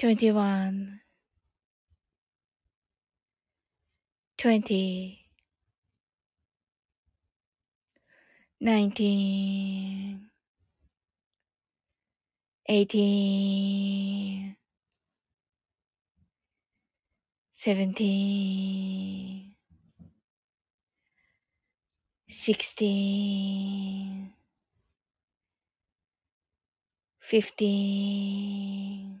twenty one, twenty, nineteen, eighteen, seventeen, sixteen, fifteen.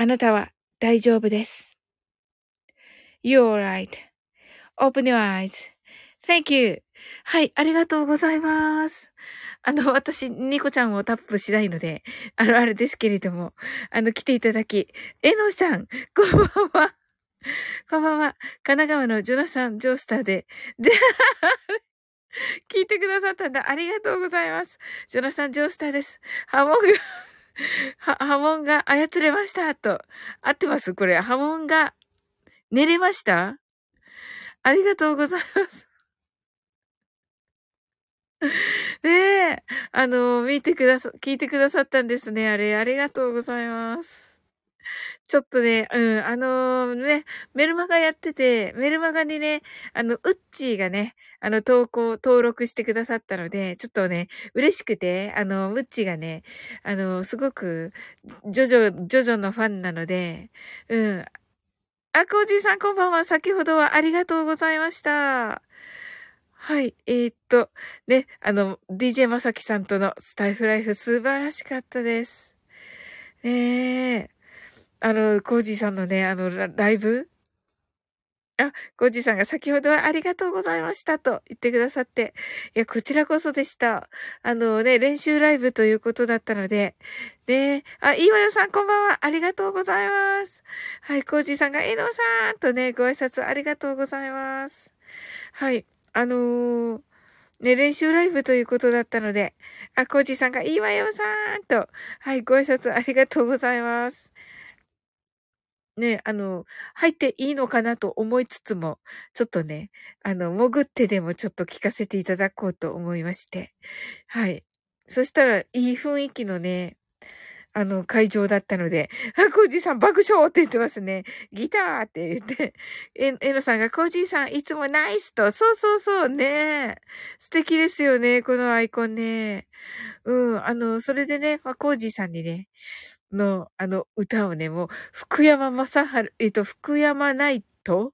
あなたは大丈夫です。You're right.Open your eyes.Thank you. はい、ありがとうございます。あの、私、ニコちゃんをタップしないので、あの、あれですけれども、あの、来ていただき、えのさん、こんばんは。こんばんは。神奈川のジョナサン・ジョースターで、で、聞いてくださったんだ。ありがとうございます。ジョナサン・ジョースターです。波紋が は、波紋が操れました。と。合ってます？これ。波紋が寝れました？ありがとうございます。ねえ、あの、見てくださ、聞いてくださったんですね。あれ、ありがとうございます。ちょっとね、うん、あの、ね、メルマガやってて、メルマガにね、あの、ウッチーがね、あの、投稿、登録してくださったので、ちょっとね、嬉しくて、あの、ウッチーがね、あの、すごく、ジョジョ、ジョジョのファンなので、うん。あ、コージーさんこんばんは。先ほどはありがとうございました。はい。えー、っと、ね、あの、DJ まさきさんとのスタイフライフ素晴らしかったです。ねえ。あの、コージーさんのね、あの、ライブ？あ、コージーさんが先ほどはありがとうございましたと言ってくださって。いや、こちらこそでした。あのね、練習ライブということだったので。ねあ、いいわよさんこんばんは。ありがとうございます。はい、コージーさんが、えのさんとね、ご挨拶ありがとうございます。はい、あのー、ね、練習ライブということだったので、あ、コージさんが、いいわよさんと、はい、ご挨拶ありがとうございます。ね、あの、入っていいのかなと思いつつも、ちょっとね、あの、潜ってでもちょっと聞かせていただこうと思いまして。はい。そしたら、いい雰囲気のね、あの、会場だったので、あ、コージーさん爆笑って言ってますね。ギターって言って、え、えのさんが、コージーさんいつもナイスと、そうそうそうね。素敵ですよね、このアイコンね。うん、あの、それでね、まあ、コージーさんにね、の、あの、歌をね、もう、福山雅治、えっと、福山ナイト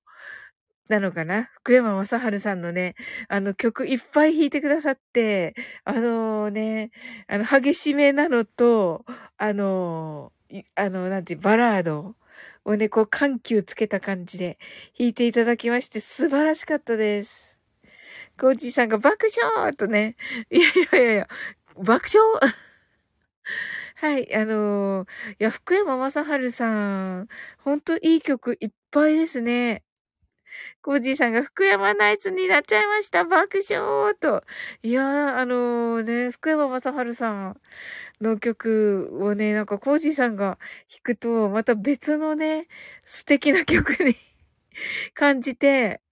なのかな？福山雅治さんのね、あの曲いっぱい弾いてくださって、あのね、あの、激しめなのと、あの、あの、なんて、バラードをね、こう、緩急つけた感じで弾いていただきまして、素晴らしかったです。コーチさんが爆笑とね、いやいやいや、爆笑？はい、あのー、いや、福山雅治さん、ほんといい曲いっぱいですね。コージーさんが福山ナイツになっちゃいました。爆笑と。いやー、あのー、ね、福山雅治さんの曲をね、なんかコージーさんが弾くと、また別のね、素敵な曲に 感じて、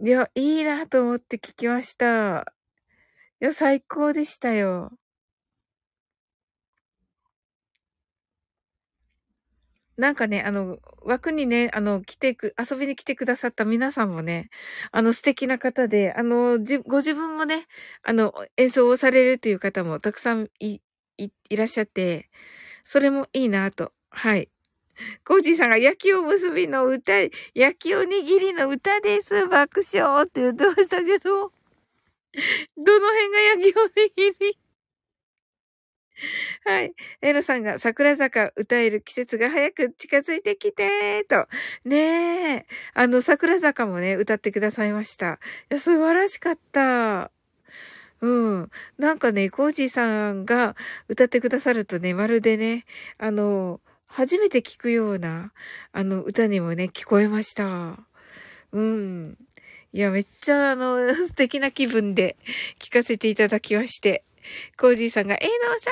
いや、いいなと思って聞きました。いや、最高でしたよ。なんかね、あの、枠にね、あの、来てく、遊びに来てくださった皆さんもね、あの、素敵な方で、あの、じ、ご自分もね、あの、演奏をされるっていう方もたくさんい、い、いらっしゃって、それもいいなと。はい。コージーさんが焼きおむすびの歌、焼きおにぎりの歌です。爆笑って言ってましたけど、どの辺が焼きおにぎり？はい。エロさんが桜坂歌える季節が早く近づいてきてと。ねえ。あの、桜坂もね、歌ってくださいました。いや、素晴らしかった。うん。なんかね、コージーさんが歌ってくださるとね、まるでね、あの、初めて聞くような、あの、歌にもね、聞こえました。うん。いや、めっちゃ、あの、素敵な気分で聞かせていただきまして。コージーさんが、えのさ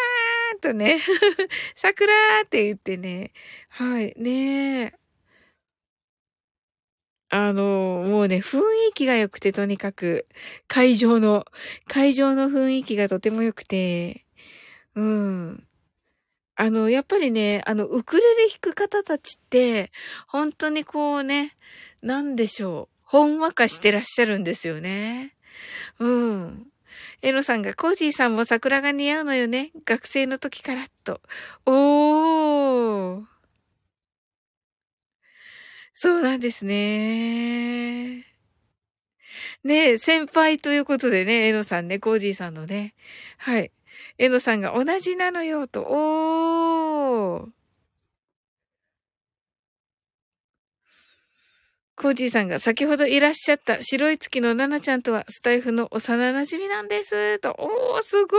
んとね、桜って言ってね、はい、ねあの、もうね、雰囲気が良くて、とにかく、会場の、会場の雰囲気がとても良くて、うん。あの、やっぱりね、あの、ウクレレ弾く方たちって、本当にこうね、なんでしょう、ほんわかしてらっしゃるんですよね。うん。エロさんが、コージーさんも桜が似合うのよね。学生の時からと。おー。そうなんですね。ねえ、先輩ということでね、エノさんね、コージーさんのね。はい。エノさんが同じなのよ、と。おー。コージーさんが先ほどいらっしゃった白い月のナナちゃんとはスタイフの幼馴染なんです。と、おー、すご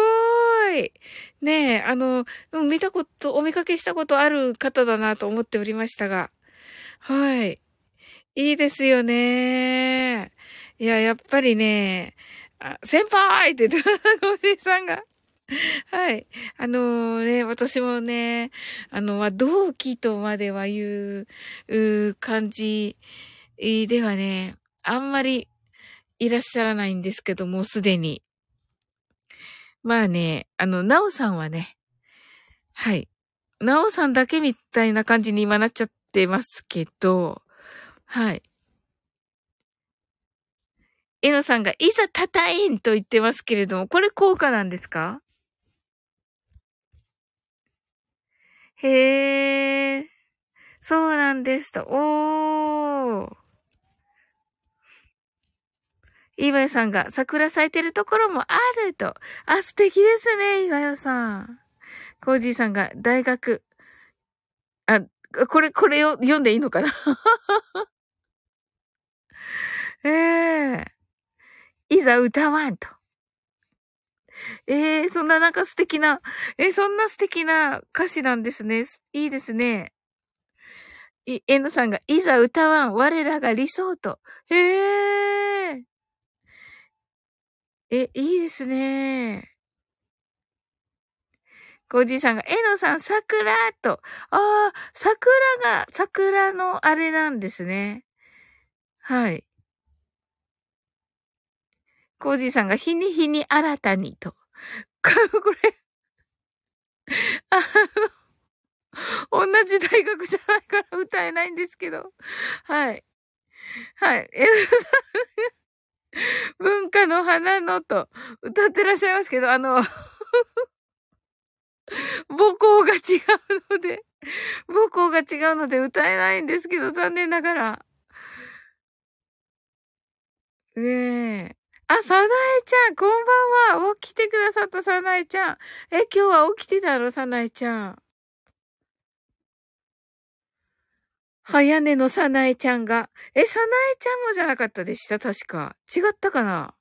い。ねえ、あの、見たこと、お見かけしたことある方だなと思っておりましたが。はい。いいですよね。いや、やっぱりね、先輩って、コージーさんが。はい。あのー、ね、私もね、あの、まあ同期とまでは言う、う感じではね、あんまりいらっしゃらないんですけども、すでに。まあね、あの、なおさんはね、はい。なおさんだけみたいな感じに今なっちゃってますけど、はい。えのさんが、いざたたいんと言ってますけれども、これ効果なんですか？へえ、そうなんですと。おー。いわよさんが、桜咲いてるところもあると。あ、素敵ですね、いわよさん。コージーさんが、大学。あ、これ、これを読んでいいのかな？え えー、いざ歌わんと。ええー、そんななんか素敵な、えー、そんな素敵な歌詞なんですね。いいですね。い、エンドさんが、いざ歌わん、我らが理想と。へえ。え、いいですね。コージーさんが、エノさん、桜と。ああ、桜が、桜のあれなんですね。はい。コージーさんが、日に日に新たにと。これ あの、同じ大学じゃないから歌えないんですけど。はい。はい。えのさん、文化の花のと歌ってらっしゃいますけど、あの 母校が違うので、母校が違うので歌えないんですけど、残念ながら。ねえ。あ、さなえちゃん、こんばんは。起きてくださったさなえちゃん。え、今日は起きてたの？さなえちゃん。早寝のさなえちゃんが。え、さなえちゃんもじゃなかったでした？確か。違ったかな？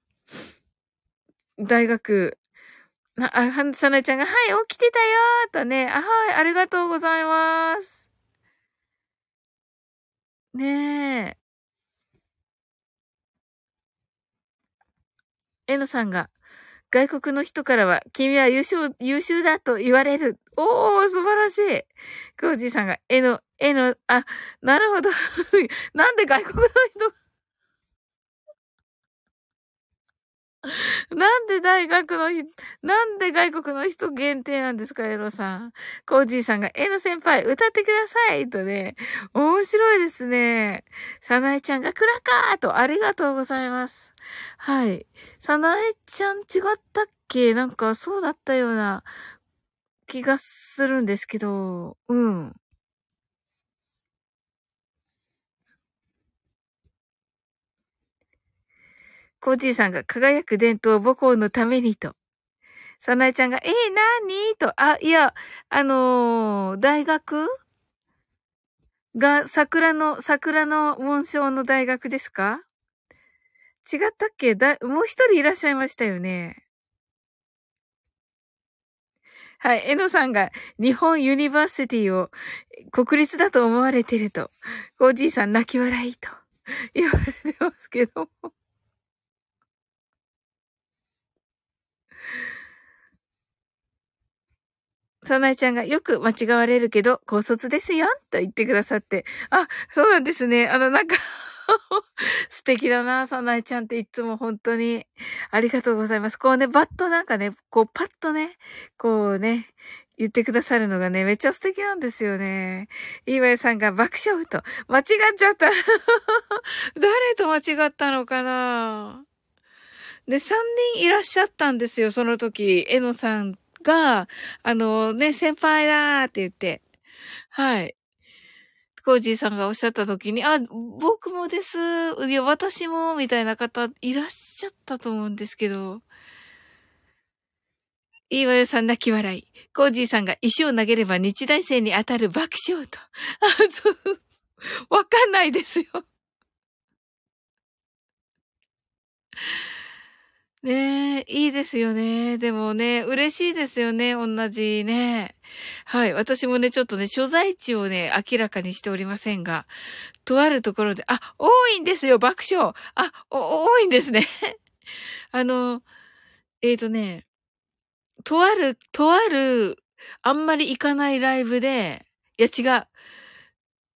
大学。な、あ、は、さなえちゃんが、はい、起きてたよーとね。あ、はい、ありがとうございます。ねえ。えのさんが、外国の人からは、君は優秀、優秀だと言われる。おー、素晴らしい。コージーさんが、えの、えの、あ、なるほど。なんで外国の人 なんで大学の人、なんで外国の人限定なんですか、エロさん。コージーさんが、エロ先輩、歌ってくださいとね、面白いですね。サナエちゃんがクラカーと、ありがとうございます。はい。サナエちゃん違ったっけ？なんかそうだったような気がするんですけど、うん。コージーさんが輝く伝統母校のためにと。サナエちゃんが、えー、なにと、あ、いや、あのー、大学が桜の、桜の紋章の大学ですか？違ったっけ？だ、もう一人いらっしゃいましたよね。はい。えのさんが日本 University を国立だと思われてると、おじいさん泣き笑いと言われてますけども。さなえちゃんがよく間違われるけど、高卒ですよと言ってくださって。あ、そうなんですね。あの、なんか 素敵だな、さなえちゃんっていつも本当に。ありがとうございます。こうね、バッとなんかね、こうパッとね、こうね、言ってくださるのがね、めっちゃ素敵なんですよね。岩井さんが爆笑と、間違っちゃった。誰と間違ったのかなで、三人いらっしゃったんですよ、その時。えのさんが、あのね、先輩だーって言って。はい。コージーさんがおっしゃった時に、あ、僕もです。いや、私も、みたいな方いらっしゃったと思うんですけど。いいわよさん泣き笑い。コージーさんが石を投げれば日大生に当たる爆笑と。あ、そう、わかんないですよ。ねえ、いいですよね。でもね、嬉しいですよね。同じね。はい。私もね、ちょっとね、所在地をね、明らかにしておりませんが、とあるところで、あ、多いんですよ、爆笑。あ、多いんですね。あの、えっ、ー、とね、とある、とある、あんまり行かないライブで、いや違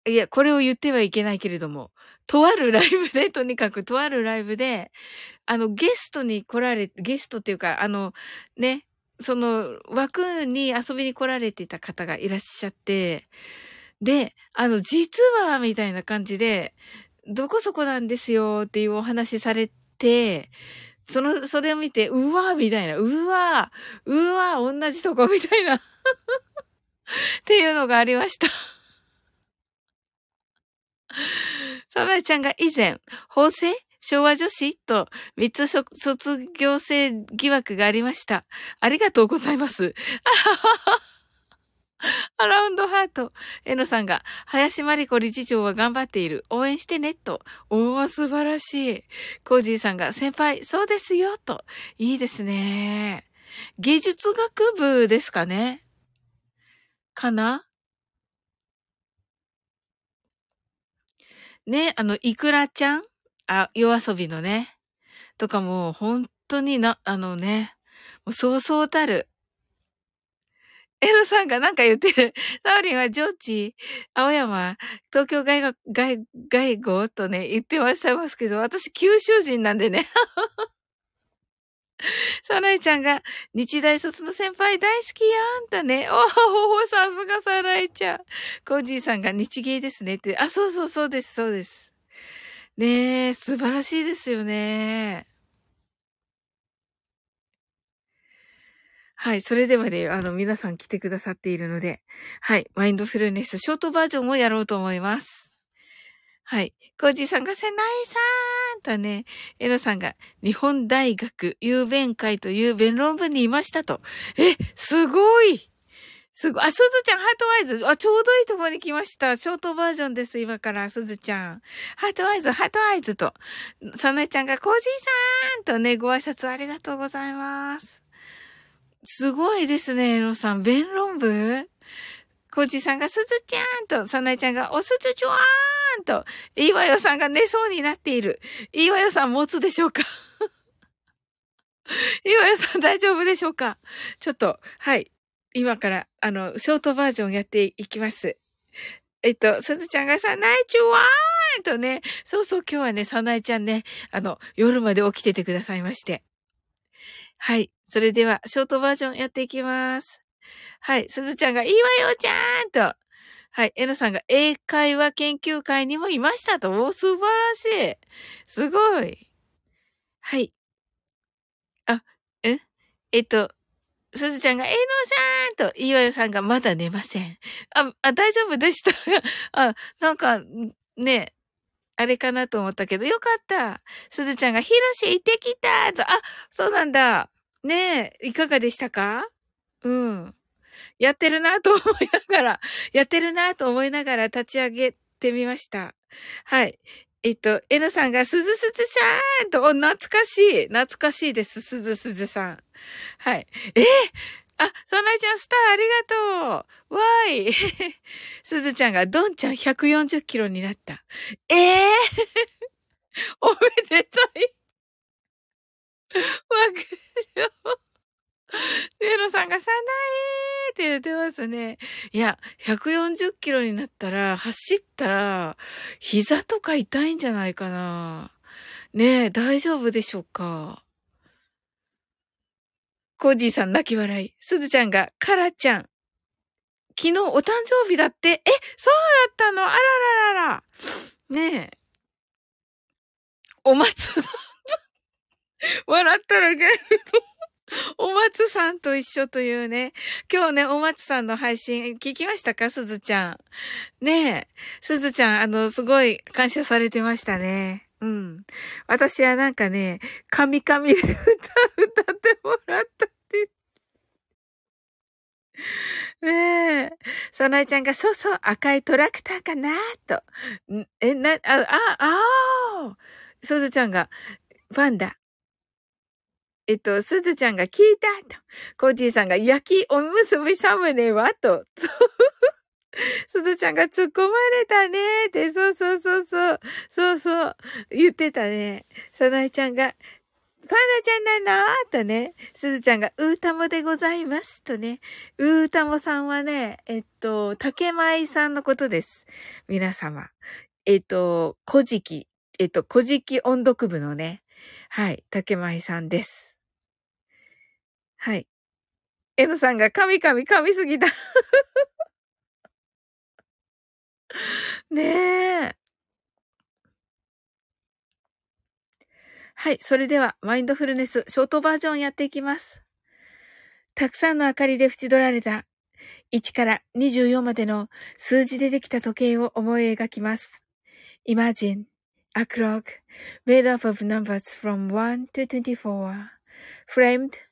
う。いや、これを言ってはいけないけれども、とあるライブで、とにかくとあるライブで、あの、ゲストに来られ、ゲストっていうか、あの、ね、その枠に遊びに来られていた方がいらっしゃって、で、あの、実は、みたいな感じで、どこそこなんですよっていうお話されて、その、それを見て、うわーみたいな、うわうわ同じとこみたいな っていうのがありました。サナイちゃんが以前、法政昭和女子と三つ卒業生疑惑がありました。ありがとうございます。アラウンドハート。えのさんが、林真理子理事長は頑張っている。応援してね、と。おー、素晴らしい。コージーさんが、先輩、そうですよ、と。いいですね。芸術学部ですかねかな？ね、あの、イクラちゃん？あ、夜遊びのね。とかも、本当にな、あのね、もうそうそうたる。エロさんがなんか言ってる。サオリンは上智、青山、東京外学、外、外語とね、言ってましたますけど、私九州人なんでね。サナイちゃんが、日大卒の先輩大好きやんだね。おお、さすがサナイちゃん。コージーさんが日芸ですねって。あ、そうそうそうです、そうです。ねえ、素晴らしいですよね。はい。それではね、あの、皆さん来てくださっているので、はい。マインドフルネスショートバージョンをやろうと思います。はい。コージーさんが、せないさーんとね、エロさんが、日本大学雄弁会という弁論文にいましたと。え、すごいすごい。あ、すずちゃん、ハートワイズ。あ、ちょうどいいところに来ました。ショートバージョンです、今から、すずちゃん。ハートワイズ、ハートワイズと。さなえちゃんが、コージーさんとね、ご挨拶ありがとうございます。すごいですね、エロさん。弁論部コージーさんが、すずちゃんと、さなえちゃんが、おすずちょわーんと、いいわよさんが寝そうになっている。いいわよさん持つでしょうか？いいわよさん大丈夫でしょうか？ちょっと、はい。今から、あの、ショートバージョンやっていきます。えっと、すずちゃんがさ、ナイチュワーンとね、そうそう今日はね、さなえちゃんね、あの、夜まで起きててくださいまして。はい。それでは、ショートバージョンやっていきます。はい。すずちゃんが、いいわよちゃんと。はい。えのさんが、英会話研究会にもいましたと。お、素晴らしい。すごい。はい。あ、え？えっと、すずちゃんが、えのさんと、いわよさんがまだ寝ません。あ、あ、大丈夫でした。あ、なんか、ね、あれかなと思ったけど、よかった。すずちゃんが、ひろし行ってきたと、あ、そうなんだ。ねえ、いかがでしたか？うん。やってるなと思いながら、やってるなと思いながら立ち上げてみました。はい。えっと、えのさんが、すずすずさんと、お、懐かしい。懐かしいです。すずすずさん。はい。えー、あ、そなちゃんスターありがとう。わーい。すずちゃんが、どんちゃん140キロになった。ええー、おめでたい。わく ネロさんがさないって言ってますね。いや、140キロになったら、走ったら、膝とか痛いんじゃないかな。ねえ、大丈夫でしょうか？コージーさん泣き笑い。すずちゃんが、カラちゃん。昨日お誕生日だって。え、そうだったの？あらららら。ねえ。お松さん。笑ったらゲーム お松さんと一緒というね。今日ね、お松さんの配信聞きましたか？すずちゃん。ねえ。すずちゃん、あの、すごい感謝されてましたね。うん。私はなんかね、神々で歌、歌ってもらったってねえ。さなえちゃんが、そうそう、赤いトラクターかなと。え、な、あ、あ、ああ。すずちゃんが、ファンだ。えっと、すずちゃんが聞いたと。コージーさんが焼きおむすびサムネはと。すずちゃんが突っ込まれたねって、そうそうそうそう。そうそう。言ってたね。さなえちゃんが、パンダちゃんなの？とね、すずちゃんが、うーたもでございます。とね、うーたもさんはね、えっと、竹舞さんのことです。皆様。えっと、古事記、えっと、古事記音読部のね、はい、竹舞さんです。はい。エノさんが、神々、神すぎた ねえ。はい。それでは、マインドフルネス、ショートバージョンやっていきます。たくさんの明かりで縁取られた、1から24までの数字でできた時計を思い描きます。Imagine a clock made up of numbers from 1 to 24, framed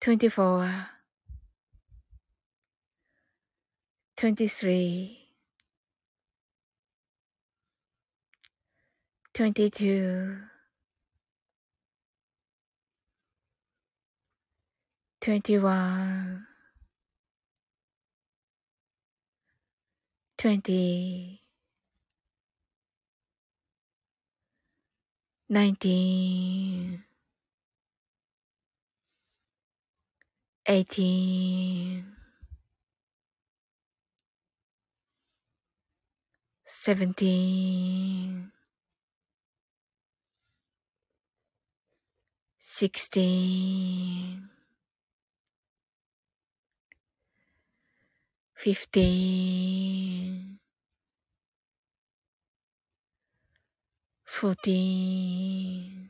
24 23 22 21 20 19 eighteen, seventeen, sixteen, fifteen, fourteen.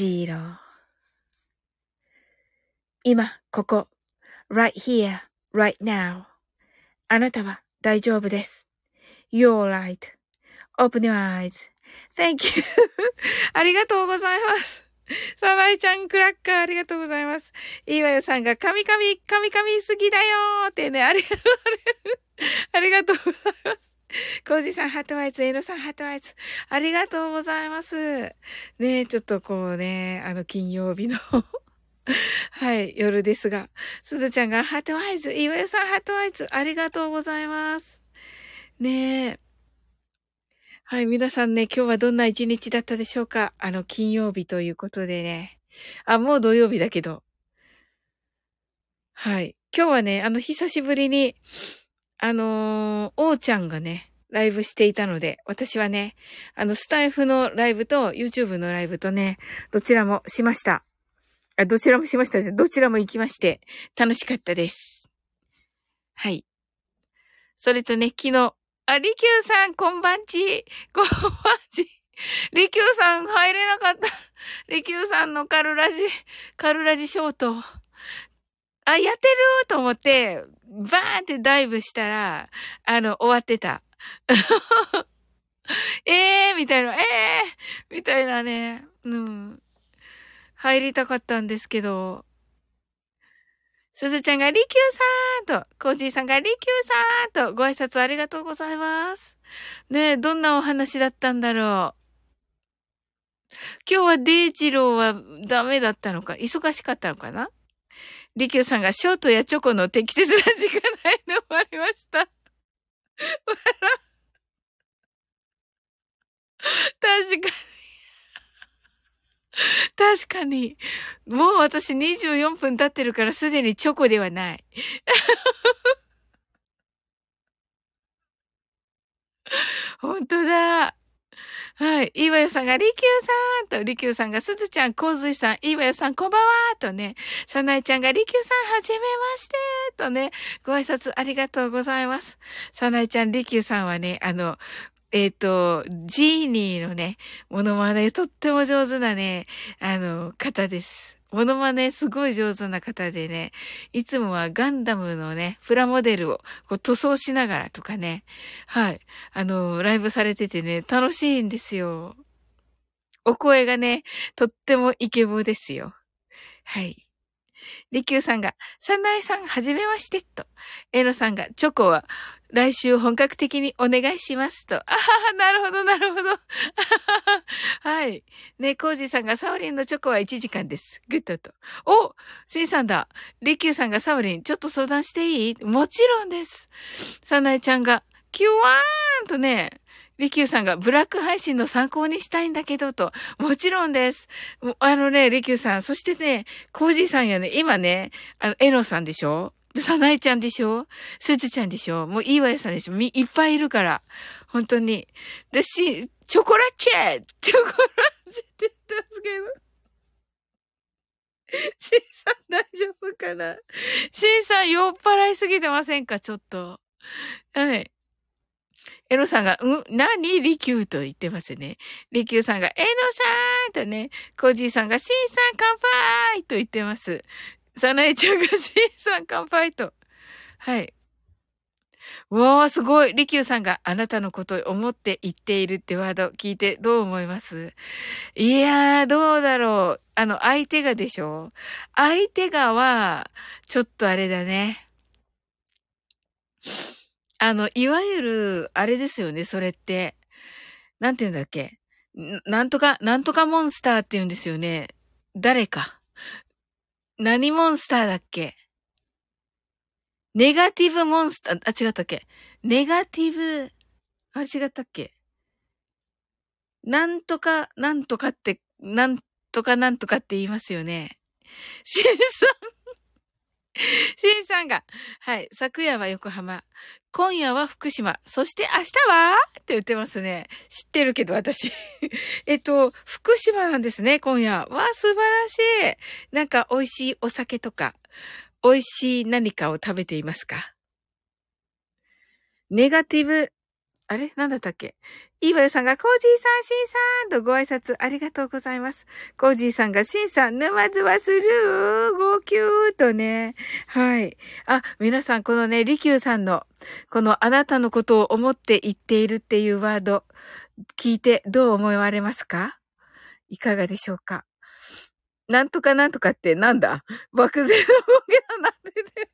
2 1 0今、ここ、right here, right now. あなたは大丈夫です。You're right.Open your eyes.Thank you. ありがとうございます。サナイちゃんクラッカーありがとうございます。いいわよさんが、カミカミ、カミカミすぎだよーってね、あり、ありがとうございます。コージさん、ハートワイズ、エノさん、ハートワイズ。ありがとうございます。ねちょっとこうね、あの、金曜日の はい、夜ですが。すずちゃんがハートワイズ、岩代さんハートワイズ、ありがとうございます。ねえ。はい、皆さんね、今日はどんな一日だったでしょうか？あの、金曜日ということでね。あ、もう土曜日だけど。はい。今日はね、あの、久しぶりに、あのー、おーちゃんがね、ライブしていたので、私はね、あの、スタイフのライブと YouTube のライブとね、どちらもしました。あ、どちらもしました。どちらも行きまして、楽しかったです。はい。それとね、昨日、あ、りきゅうさん、こんばんち。こんばんち。りきゅうさん、入れなかった。りきゅうさんのカルラジ、カルラジショート。あ、やってる？と思って、バーンってダイブしたら、あの、終わってた。え えー、みたいな、ええー、みたいなね。うん。入りたかったんですけど、すずちゃんがりきゅうさんと、コージーさんがりきゅうさんと、ご挨拶ありがとうございます。ねえ、どんなお話だったんだろう。今日はデイジローはダメだったのか？忙しかったのかな？りきゅうさんがショートやチョコの適切な時間ないの終わりました。確かに。確かに。もう私24分経ってるからすでにチョコではない。本当だ。はい。いいわよさんが、りきゅうさんと、りきゅうさんが、すずちゃん、こうずいさん、いいわよさん、こんばんはとね、さなえちゃんが、りきゅうさん、はじめましてとね、ご挨拶ありがとうございます。さなえちゃん、りきゅうさんはね、あの、えっ、ー、と、ジーニーのね、ものまね、とっても上手なね、あの、方です。ものまね、すごい上手な方でね、いつもはガンダムのね、プラモデルをこう塗装しながらとかね、はい、あの、ライブされててね、楽しいんですよ。お声がね、とってもイケボですよ。はい。りきゅうさんが、さなえさん、はじめまして、と。えのさんが、チョコは、来週本格的にお願いしますと。あはは、なるほど、なるほど。はい。ね、コージさんがサオリンのチョコは1時間です。グッドと。おシンさんだ。リキューさんがサオリン、ちょっと相談していい？もちろんです。サナエちゃんが、キュワーンとね、リキューさんがブラック配信の参考にしたいんだけどと。もちろんです。あのね、リキューさん、そしてね、コージーさんやね、今ね、あの、エノさんでしょ？サナエちゃんでしょ？スズちゃんでしょ？もういいわよさんでしょみ、いっぱいいるから。本当に。で、し、チョコラチェチョコラチェって言ってますけど。シンさん大丈夫かな？シンさん酔っ払いすぎてませんか？ちょっと。はい。エロさんが、うん？何？リキューと言ってますね。リキューさんが、エノさんとね、コージーさんが、シンさん乾杯と言ってます。サナエちゃんが C さん乾杯と。はい。わー、すごい。リキューさんがあなたのことを思って言っているってワード聞いてどう思います？いやー、どうだろう。あの、相手がでしょ？相手がは、ちょっとあれだね。あの、いわゆる、あれですよね、それって。なんて言うんだっけ？なんとか、なんとかモンスターって言うんですよね。誰か。何モンスターだっけ？ネガティブモンスター、あ、違ったっけ？ネガティブ、あれ違ったっけ？なんとか、なんとかって、なんとかなんとかって言いますよね。シンさん。シンさんが、はい、昨夜は横浜、今夜は福島、そして明日は？って言ってますね。知ってるけど、私。えっと、福島なんですね、今夜。わあ、素晴らしい。なんか美味しいお酒とか、美味しい何かを食べていますか？ネガティブ、あれ？なんだったっけ？いいわよさんが、コージーさん、シンさんとご挨拶ありがとうございます。コージーさんが、シンさん、沼津はスルー、号泣とね。はい。あ、皆さん、このね、リキューさんの、このあなたのことを思って言っているっていうワード、聞いてどう思われますか？いかがでしょうか？なんとかなんとかってなんだ？漠然の動きがなってて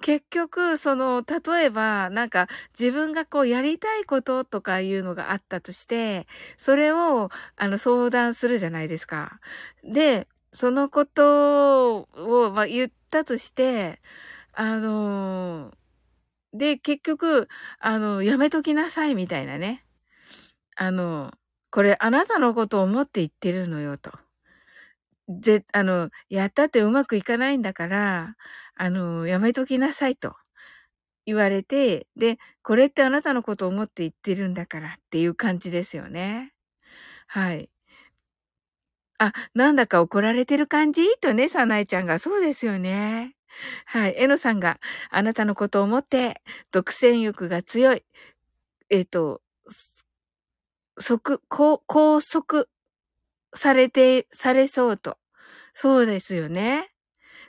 結局、その、例えば、なんか、自分がこう、やりたいこととかいうのがあったとして、それを、あの、相談するじゃないですか。で、そのことを、まあ、言ったとして、あので、結局、あの、やめときなさいみたいなね。あの、これあなたのことを思って言ってるのよと。ぜ、あの、やったってうまくいかないんだから、あの、やめときなさいと言われて、で、これってあなたのことを思って言ってるんだからっていう感じですよね。はい。あ、なんだか怒られてる感じ？とね、さなえちゃんが。そうですよね。はい。えのさんが、あなたのことを思って、独占欲が強い。えっ、ー、と、即、拘束されて、されそうと。そうですよね。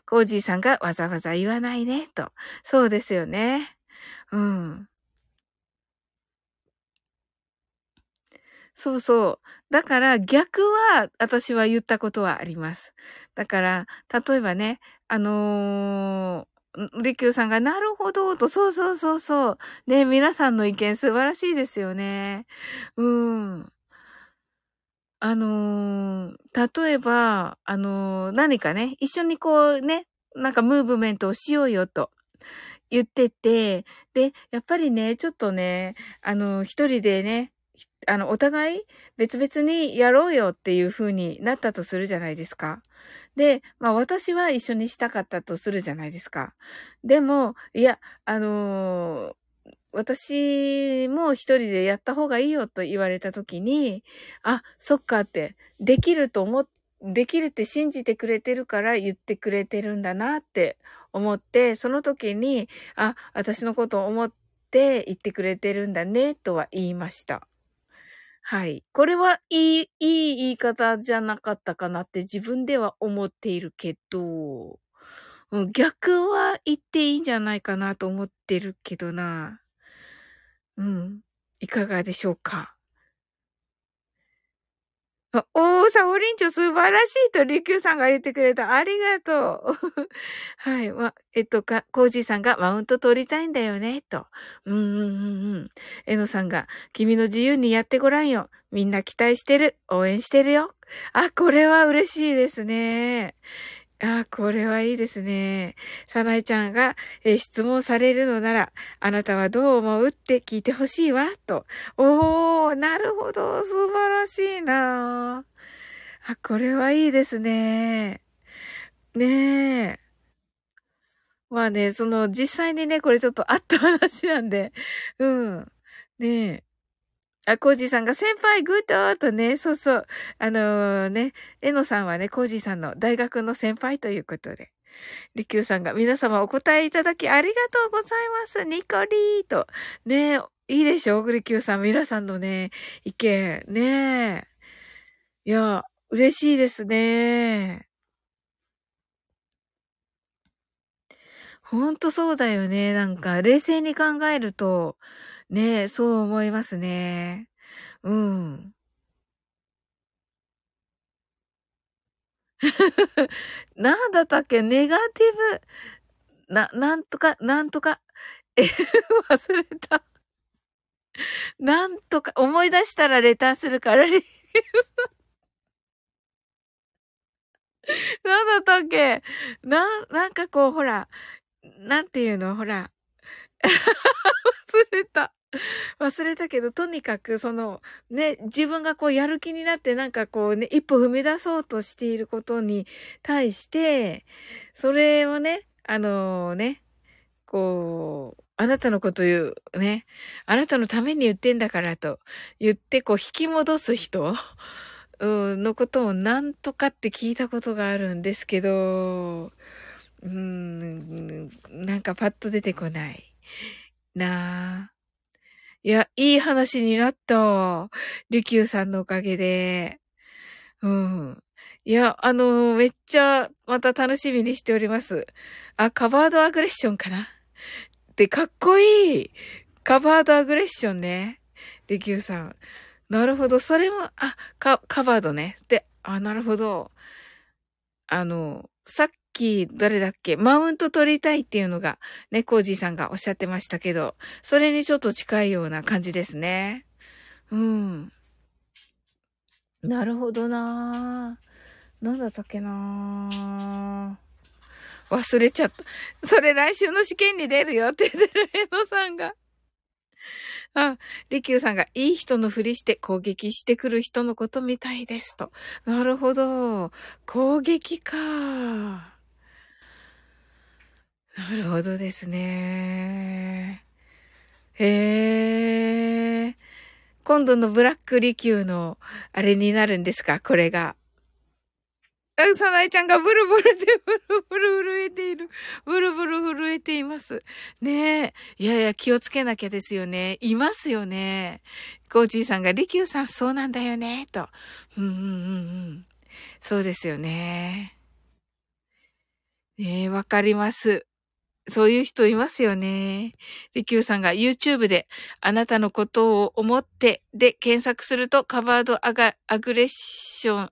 コージーさんがわざわざ言わないね、と。そうですよね。うん。そうそう。だから逆は私は言ったことはあります。だから、例えばね、あのー、リキューさんがなるほどと、そうそうそうそう。ね、皆さんの意見素晴らしいですよね。うん。あのー、例えば、あのー、何かね、一緒にこうね、なんかムーブメントをしようよと言ってて、で、やっぱりね、ちょっとね、あの、一人でね、あの、お互い別々にやろうよっていう風になったとするじゃないですか。で、まあ私は一緒にしたかったとするじゃないですか。でも、いや、あの私も一人でやった方がいいよと言われた時に、あ、そっかって、できると思っ、できるって信じてくれてるから言ってくれてるんだなって思って、その時に、あ、私のことを思って言ってくれてるんだね、とは言いました。はい。これはいい、いい言い方じゃなかったかなって自分では思っているけど、逆は言っていいんじゃないかなと思ってるけどな。うん。いかがでしょうか？おー、サオリンチョ素晴らしいと、リキューさんが言ってくれた。ありがとう。はい。ま、えっと、か、コージーさんがマウント取りたいんだよね、と。うんうんうんうん。えのさんが、君の自由にやってごらんよ。みんな期待してる。応援してるよ。あ、これは嬉しいですね。あ、これはいいですね。さなえちゃんが、えー、質問されるのなら、あなたはどう思うって聞いてほしいわ、と。おー、なるほど、素晴らしいなあ、これはいいですね。ねえ。まあね、その、実際にね、これちょっとあった話なんで、うん。ねえ。あ、コージーさんが先輩グッドとね、そうそう。あのー、ね、えのさんはね、コージーさんの大学の先輩ということで。りきゅうさんが皆様お答えいただきありがとうございます。ニコリーと。ねいいでしょりきゅうさん。皆さんのね、意見。ねいや、嬉しいですね。ほんとそうだよね。なんか、冷静に考えると、ねえ、そう思いますね。うん。なんだったっけ？ネガティブ、な、なんとか、なんとか、え、忘れた。なんとか、思い出したらレターするから、なんだったっけ？な、なんかこう、ほら、なんていうの？ほら。忘れた。けど、とにかく、その、ね、自分がこうやる気になってなんかこうね、一歩踏み出そうとしていることに対して、それをね、あのー、ね、こう、あなたのこと言う、ね、あなたのために言ってんだからと言って、こう引き戻す人 のことをなんとかって聞いたことがあるんですけど、うーん、なんかパッと出てこない。なあ。いや、いい話になった。りきゅうさんのおかげで。うん。いや、あの、めっちゃ、また楽しみにしております。あ、カバードアグレッションかな？で、かっこいいカバードアグレッションね。りきゅうさん。なるほど。それも、あ、カ、カバードね。で、あ、なるほど。あの、さっき、誰だっけ？マウント取りたいっていうのが、ね、コージーさんがおっしゃってましたけど、それにちょっと近いような感じですね。うん。なるほどなぁ。なんだったっけなぁ。忘れちゃった。それ来週の試験に出るよって言ってるエノさんが。あ、リキューさんがいい人のふりして攻撃してくる人のことみたいですと。なるほど。攻撃か。なるほどですね。へえ。今度のブラックリキューのあれになるんですか？これが。さなえちゃんがブルブルでブルブル震えている。ブルブル震えています。ねえ。いやいや、気をつけなきゃですよね。いますよね。コーチーさんが、リキューさん、そうなんだよね。と。うんうんうんうん。そうですよね。ねえ、わかります。そういう人いますよね。リキューさんが YouTube であなたのことを思ってで検索するとカバードアガアグレッション、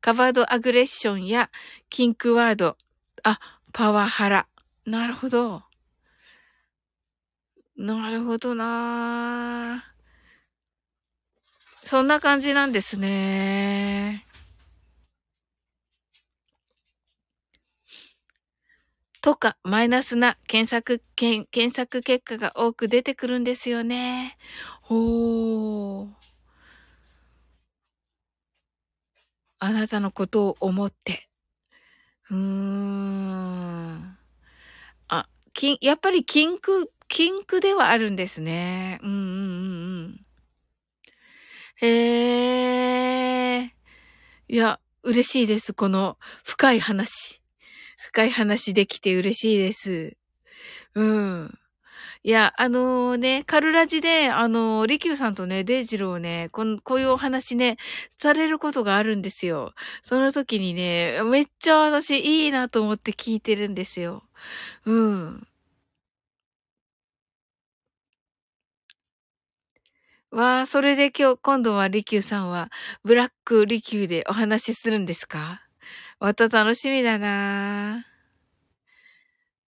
カバードアグレッションやキンクワード、あ、パワハラ。なるほど。なるほどなそんな感じなんですね。とかマイナスな検索、検索結果が多く出てくるんですよね。ほー。あなたのことを思って。うーん。あ、きやっぱり金句、金句ではあるんですね。うんうんうんうん。へえ。いや、嬉しいです。この深い話。深い話できて嬉しいです。うん。いや、あのー、ね、カルラジで、あのー、リキューさんとね、デイジローね、この、こういうお話ね、されることがあるんですよ。その時にね、めっちゃ私いいなと思って聞いてるんですよ。うん。わあ、それで今日、今度はリキューさんは、ブラックリキューでお話しするんですか？また楽しみだな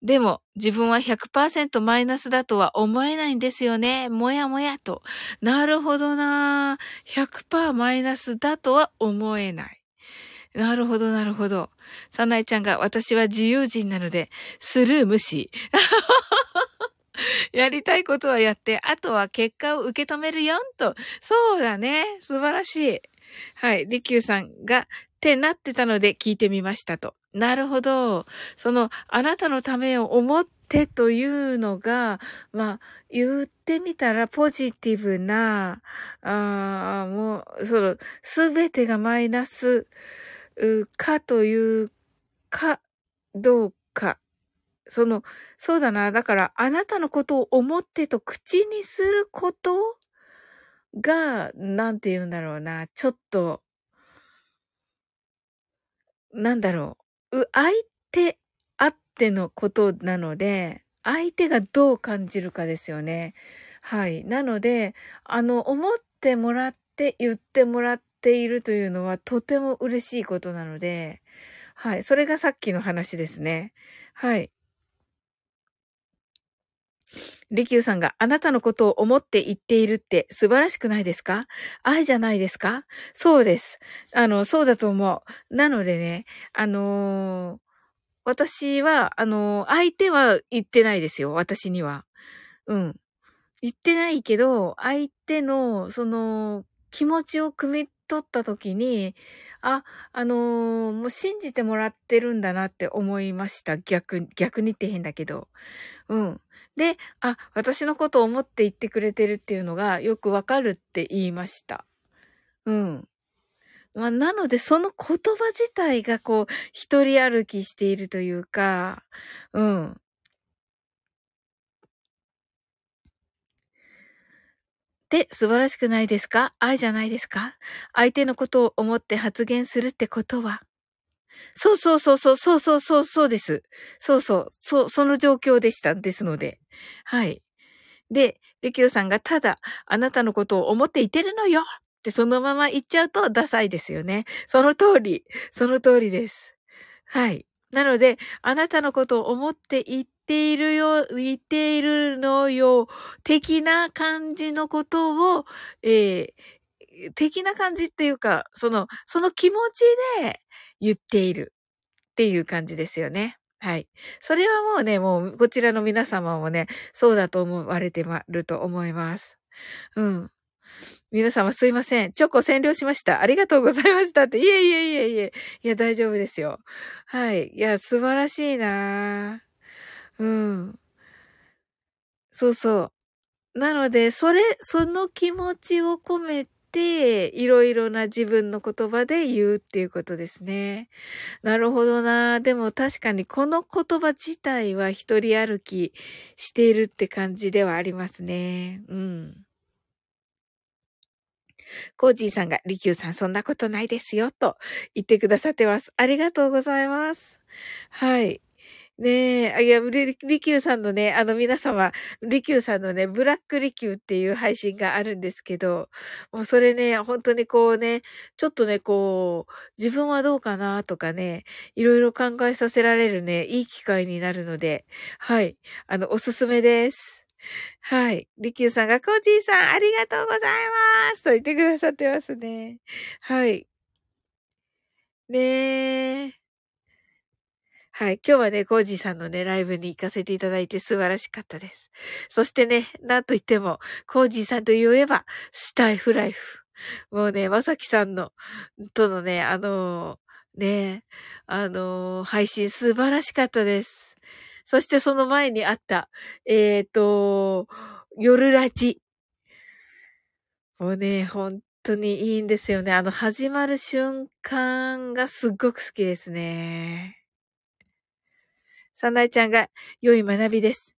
でも、自分は100%マイナスだとは思えないんですよね。もやもやと。なるほどな100%マイナスだとは思えない。なるほど、なるほど。さなえちゃんが、私は自由人なので、スルー無視。やりたいことはやって、あとは結果を受け止めるよんと。そうだね。素晴らしい。はい。リキューさんが、ってなってたので聞いてみましたと。なるほど。その、あなたのためを思ってというのが、まあ、言ってみたらポジティブな、あ、もう、その、すべてがマイナスかというか、どうか。その、そうだな。だから、あなたのことを思ってと口にすることが、なんて言うんだろうな。ちょっと、なんだろう。う、相手あってのことなので、相手がどう感じるかですよね。はい。なので、あの、思ってもらって言ってもらっているというのはとても嬉しいことなので、はい。それがさっきの話ですね。はい。リキューさんがあなたのことを思って言っているって素晴らしくないですか？愛じゃないですか？そうです。あの、そうだと思う。なのでね、あのー、私は、あのー、相手は言ってないですよ。私には。うん。言ってないけど、相手の、その、気持ちを汲み取った時に、あ、あのー、もう信じてもらってるんだなって思いました。逆、逆にって変だけど。うん。で、あ、私のことを思って言ってくれてるっていうのがよくわかるって言いました。うん。まあ、なので、その言葉自体がこう、一人歩きしているというか、うん。で、素晴らしくないですか？愛じゃないですか？相手のことを思って発言するってことは、そうそうそうそう、そうそうそうそうです。そうそう、そう、その状況でした。ですので。はい。で、リキューさんがただ、あなたのことを思っていてるのよってそのまま言っちゃうとダサいですよね。その通り。その通りです。はい。なので、あなたのことを思って言っているよ、言っているのよ、的な感じのことを、えー、的な感じっていうか、その、その気持ちで言っているっていう感じですよね。はい。それはもうね、もうこちらの皆様もね、そうだと思われてまると思います。うん。皆様すいません。チョコ占領しました。ありがとうございましたって。いえいえいえいえ。いや、大丈夫ですよ。はい。いや、素晴らしいなうん。そうそう。なので、それ、その気持ちを込めて、いろいろな自分の言葉で言うっていうことですね。なるほどな。でも確かにこの言葉自体は一人歩きしているって感じではありますね。うん。コージーさんが、リキューさんそんなことないですよ、と言ってくださってます。ありがとうございます。はい。ねえ、あいや、リリキューさんのね、あの皆様、リキューさんのね、ブラックリキューっていう配信があるんですけど、もうそれね、本当にこうね、ちょっとね、こう、自分はどうかなとかね、いろいろ考えさせられるね、いい機会になるので、はい、あの、おすすめです。はい。リキューさんが、コージーさん、ありがとうございますと言ってくださってますね。はい。ねえ。はい。今日はね、コージーさんのね、ライブに行かせていただいて素晴らしかったです。そしてね、なんといっても、コージーさんと言えば、スタイフライフ。もうね、まさきさんの、とのね、あのー、ね、あのー、配信素晴らしかったです。そしてその前にあった、えっ、ー、と、夜ラジ。もうね、本当にいいんですよね。あの、始まる瞬間がすっごく好きですね。サナイちゃんが良い学びです。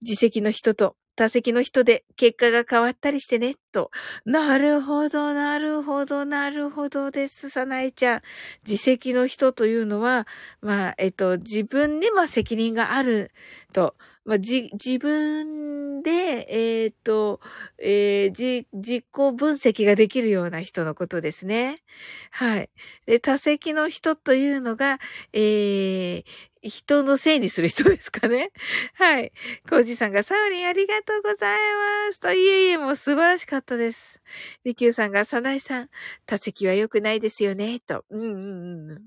自責の人と他責の人で結果が変わったりしてね、と。なるほど、なるほど、なるほどです、さなえちゃん。自責の人というのは、まあ、えっと、自分にも責任があると。まあ、じ、自分で、えっ、と、えー、じ、自己分析ができるような人のことですね。はい。で、多席の人というのが、えー、人のせいにする人ですかね。はい。コージさんが、サウリンありがとうございます。と、いえいえ、もう素晴らしかったです。リキューさんが、サナイさん、多席は良くないですよね。と。うんうんうん。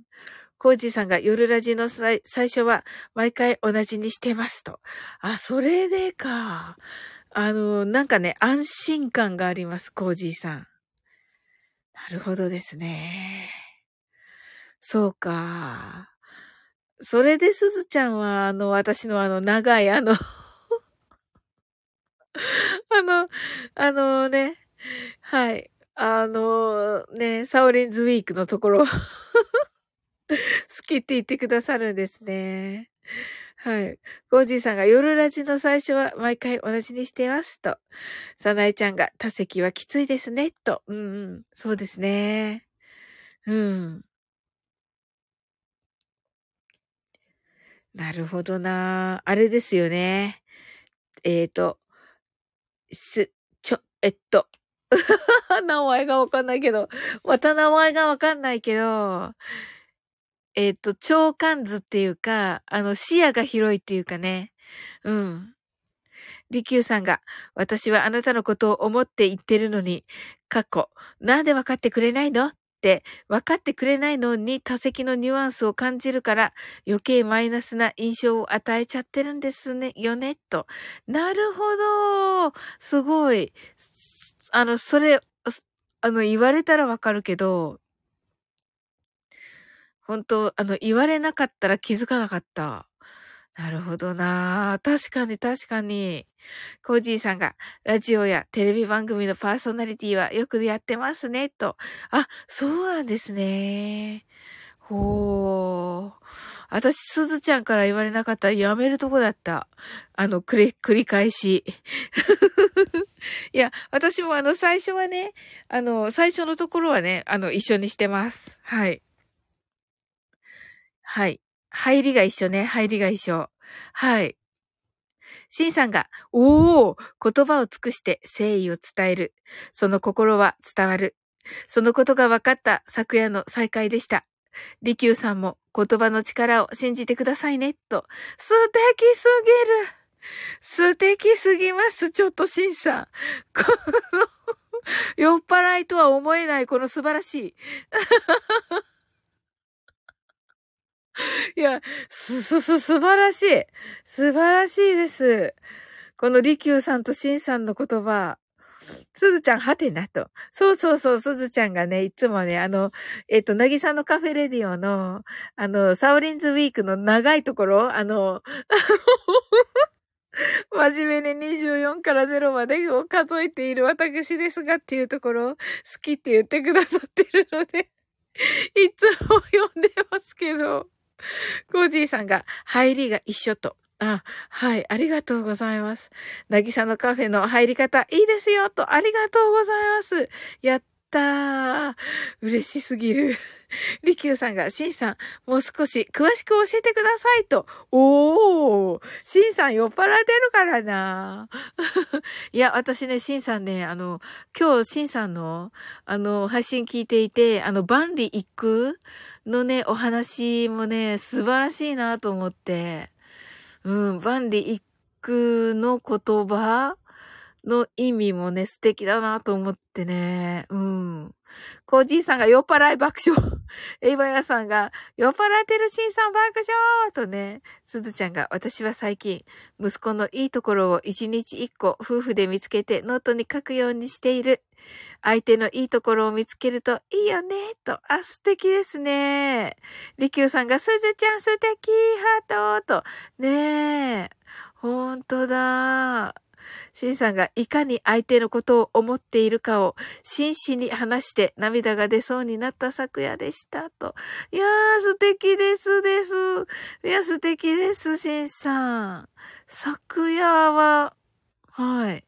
コージーさんが夜ラジの最初は毎回同じにしてますと。あ、それでか。あの、なんかね、安心感があります、コージーさん。なるほどですね。そうか。それで、すずちゃんは、あの、私のあの、長い、あの あの、あのね、はい。あの、ね、サオリンズウィークのところ 好きって言ってくださるんですね。はい。コージーさんが夜ラジの最初は毎回同じにしてますと。サナエちゃんが多席はきついですねと。うんうん。そうですね。うん。なるほどなあれですよね。えっ、ー、と、す、ちょ、えっと、名前がわかんないけど、また名前がわかんないけど、えっ、ー、と、長官図っていうか、あの、視野が広いっていうかね。うん。利休さんが、私はあなたのことを思って言ってるのに、過去、なんで分かってくれないの？って分かってくれないのに多席のニュアンスを感じるから余計マイナスな印象を与えちゃってるんですね、よね、と。なるほど。すごい。あの、それ、あの、言われたらわかるけど、本当あの、言われなかったら気づかなかった。なるほどな確かに確かに。コージーさんが、ラジオやテレビ番組のパーソナリティはよくやってますね、と。あ、そうなんですね。ほー。私、すずちゃんから言われなかったらやめるとこだった。あの、繰り、繰り返し。いや、私もあの、最初はね、あの、最初のところはね、あの、一緒にしてます。はい。はい。入りが一緒ね。入りが一緒。はい。シンさんが、おお言葉を尽くして誠意を伝える。その心は伝わる。そのことが分かった昨夜の再会でした。利休さんも言葉の力を信じてくださいね、と。素敵すぎる。素敵すぎます、ちょっとシンさん。この、酔っ払いとは思えないこの素晴らしい。いや、す、す、す、素晴らしい。素晴らしいです。この利休さんとシンさんの言葉。すずちゃん、はてなと。そうそうそう、すずちゃんがね、いつもね、あの、えっ、と、なぎさのカフェレディオの、あの、サウリンズウィークの長いところ、あの、真面目に24から0までを数えている私ですがっていうところ、好きって言ってくださってるので、いつも読んでますけど。コージーさんが入りが一緒と。あ、はい、ありがとうございます。なぎさのカフェの入り方、いいですよと、ありがとうございます。やったー。嬉しすぎる。りきゅうさんが、しんさん、もう少し詳しく教えてくださいと。おー、しんさん酔っ払ってるからな。いや、私ね、しんさんね、あの、今日しんさんの、あの、配信聞いていて、あの、万里一空のね、お話もね、素晴らしいなと思って、うん、万里一空の言葉の意味もね、素敵だなと思ってね、うん。コージーさんが酔っ払い爆笑。エイバヤさんが、酔っ払ってるシンさん爆笑とね、すずちゃんが、私は最近、息子のいいところを一日一個夫婦で見つけてノートに書くようにしている。相手のいいところを見つけるといいよね、と。あ、素敵ですね。りきゅうさんが、すずちゃん素敵ハートと。ねえ。ほんとだ。シンさんがいかに相手のことを思っているかを真摯に話して涙が出そうになった昨夜でしたと。いやー、素敵ですです。いや、素敵です、シンさん。昨夜は、はい。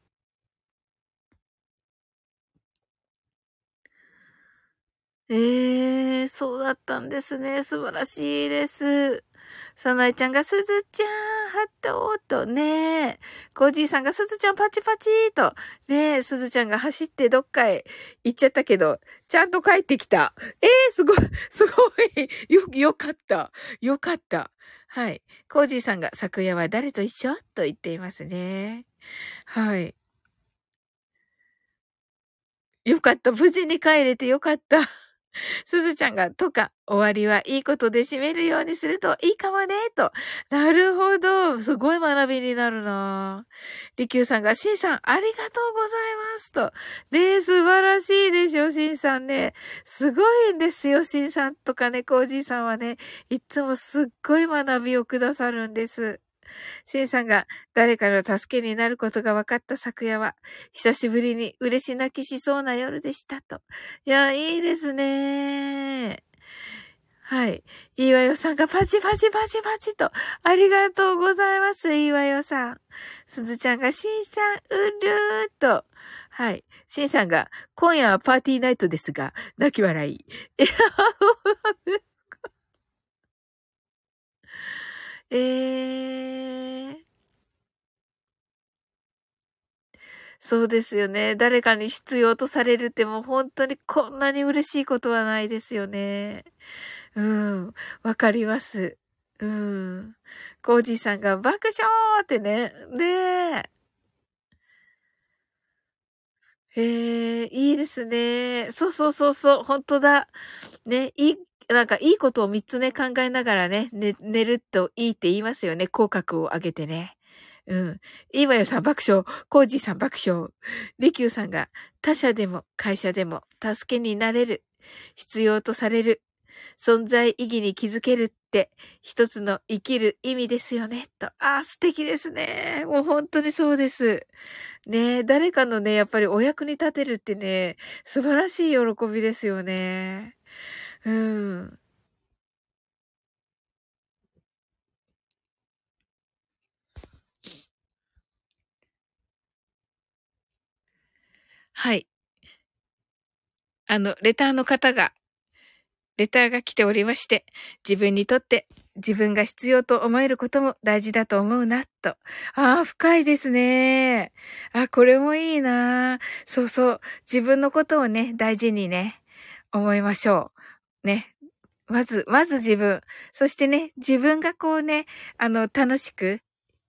ええー、そうだったんですね。素晴らしいです。さなえちゃんがすずちゃん、ハットーとねえコージーさんがすずちゃんパチパチーとねすずちゃんが走ってどっかへ行っちゃったけど、ちゃんと帰ってきた。ええー、すごい、すごい。よ、よかった。よかった。はい。コージーさんが昨夜は誰と一緒？と言っていますね。はい。よかった。無事に帰れてよかった。すずちゃんが、とか、終わりはいいことで締めるようにするといいかもね、と。なるほど。すごい学びになるなりきゅうさんが、しんさん、ありがとうございますと。ね、素晴らしいでしょ、しんさんね。すごいんですよ、しんさんとかね、コージーさんはね。いつもすっごい学びをくださるんです。シンさんが誰かの助けになることが分かった昨夜は、久しぶりに嬉し泣きしそうな夜でしたと。いや、いいですね。はい。いいわよさんがパチパチパチパチと、ありがとうございます、いいわよさん。すずちゃんが、しんさん、うるーと。はい。しんさんが、今夜はパーティーナイトですが、泣き笑い。いや、そうなんですえ。そうですよね。誰かに必要とされるってもう本当にこんなに嬉しいことはないですよね。うん。わかります。うん。コージーさんが爆笑ってね。で、ええいいですね。そうそうそうそう、本当だ。ね、いい、なんかいいことを三つね考えながらね、ね、寝るといいって言いますよね。口角を上げてね。うん。いいわよさん爆笑。コージーさん爆笑。リキューさんが他社でも会社でも助けになれる。必要とされる。存在意義に気づけるって一つの生きる意味ですよね。と。ああ、素敵ですね。もう本当にそうです。ね誰かのね、やっぱりお役に立てるってね、素晴らしい喜びですよね。うん。はい。あの、レターの方が、レターが来ておりまして、自分にとって自分が必要と思えることも大事だと思うな、と。ああ、深いですね。あ、これもいいな。そうそう。自分のことをね、大事にね、思いましょう。ね。まず、まず自分。そしてね、自分がこうね、あの、楽しく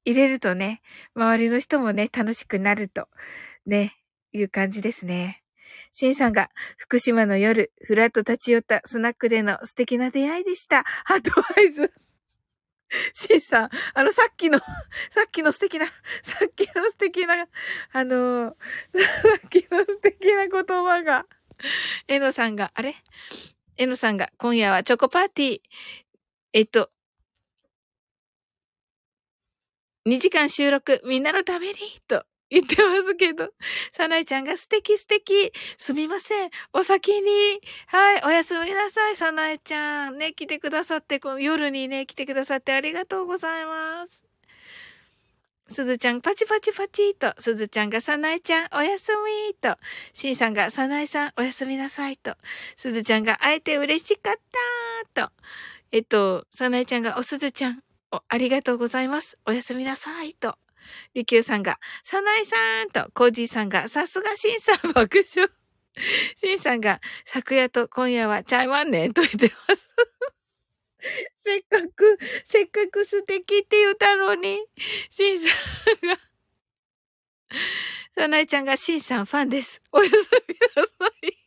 入れるとね、周りの人もね、楽しくなると、ね、いう感じですね。シンさんが福島の夜、ふらっと立ち寄ったスナックでの素敵な出会いでした。ハートアイズ。シンさん、あの、さっきの、さっきの素敵な、さっきの素敵な、あの、さっきの素敵な言葉が、えのさんが、あれ？えのさんが、今夜はチョコパーティー。えっと、2時間収録、みんなのために、と言ってますけど。さなえちゃんが素敵素敵。すみません。お先に。はい。おやすみなさい。さなえちゃん。ね、来てくださって、この夜にね、来てくださってありがとうございます。すずちゃん、パチパチパチと、すずちゃんがさなえちゃん、おやすみと、しんさんがさなえさん、おやすみなさいと、すずちゃんが会えて嬉しかったと、えっと、さなえちゃんがおすずちゃん、お、ありがとうございます。おやすみなさいと、りきゅうさんが、さなえさんと、コージーさんが、さすがしんさん爆笑。しんさんが、昨夜と今夜はちゃいまんねんと言ってます。せっかく、せっかく素敵って言ったのに、シンさんが、さなえちゃんがシンさんファンです。おやすみなさい。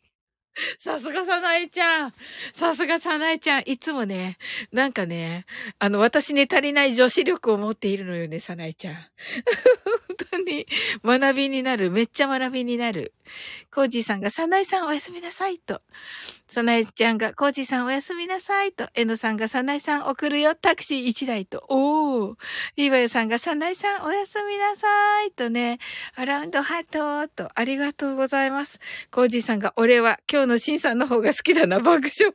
さすがさなえちゃん。さすがさなえちゃん。いつもね、なんかね、あの、私に足りない女子力を持っているのよね、さなえちゃん。本当に学びになる。めっちゃ学びになる。コージーさんが、さなえさんおやすみなさいと。さなえちゃんが、コージーさんおやすみなさいと。えのさんが、さなえさん送るよ、タクシー1台と。おー。いわよさんが、さなえさんおやすみなさいとね。アラウンドハートと。ありがとうございます。コージーさんが、俺は今日のシンさんの方が好きだな、爆笑。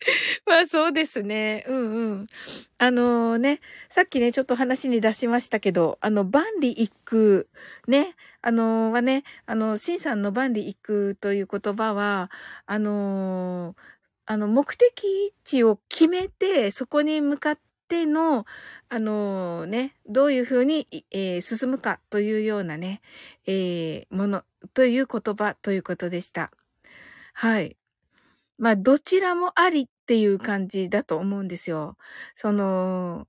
まあそうですね。うんうん。あのー、ね、さっきね、ちょっと話に出しましたけど、あの、万里一空、ね、あのー、はね、あの、シンさんの万里一空という言葉は、あのー、あの、目的地を決めて、そこに向かっての、あのね、どういうふうに、えー、進むかというようなね、えー、もの、という言葉ということでした。はい。まあ、どちらもありっていう感じだと思うんですよ。その、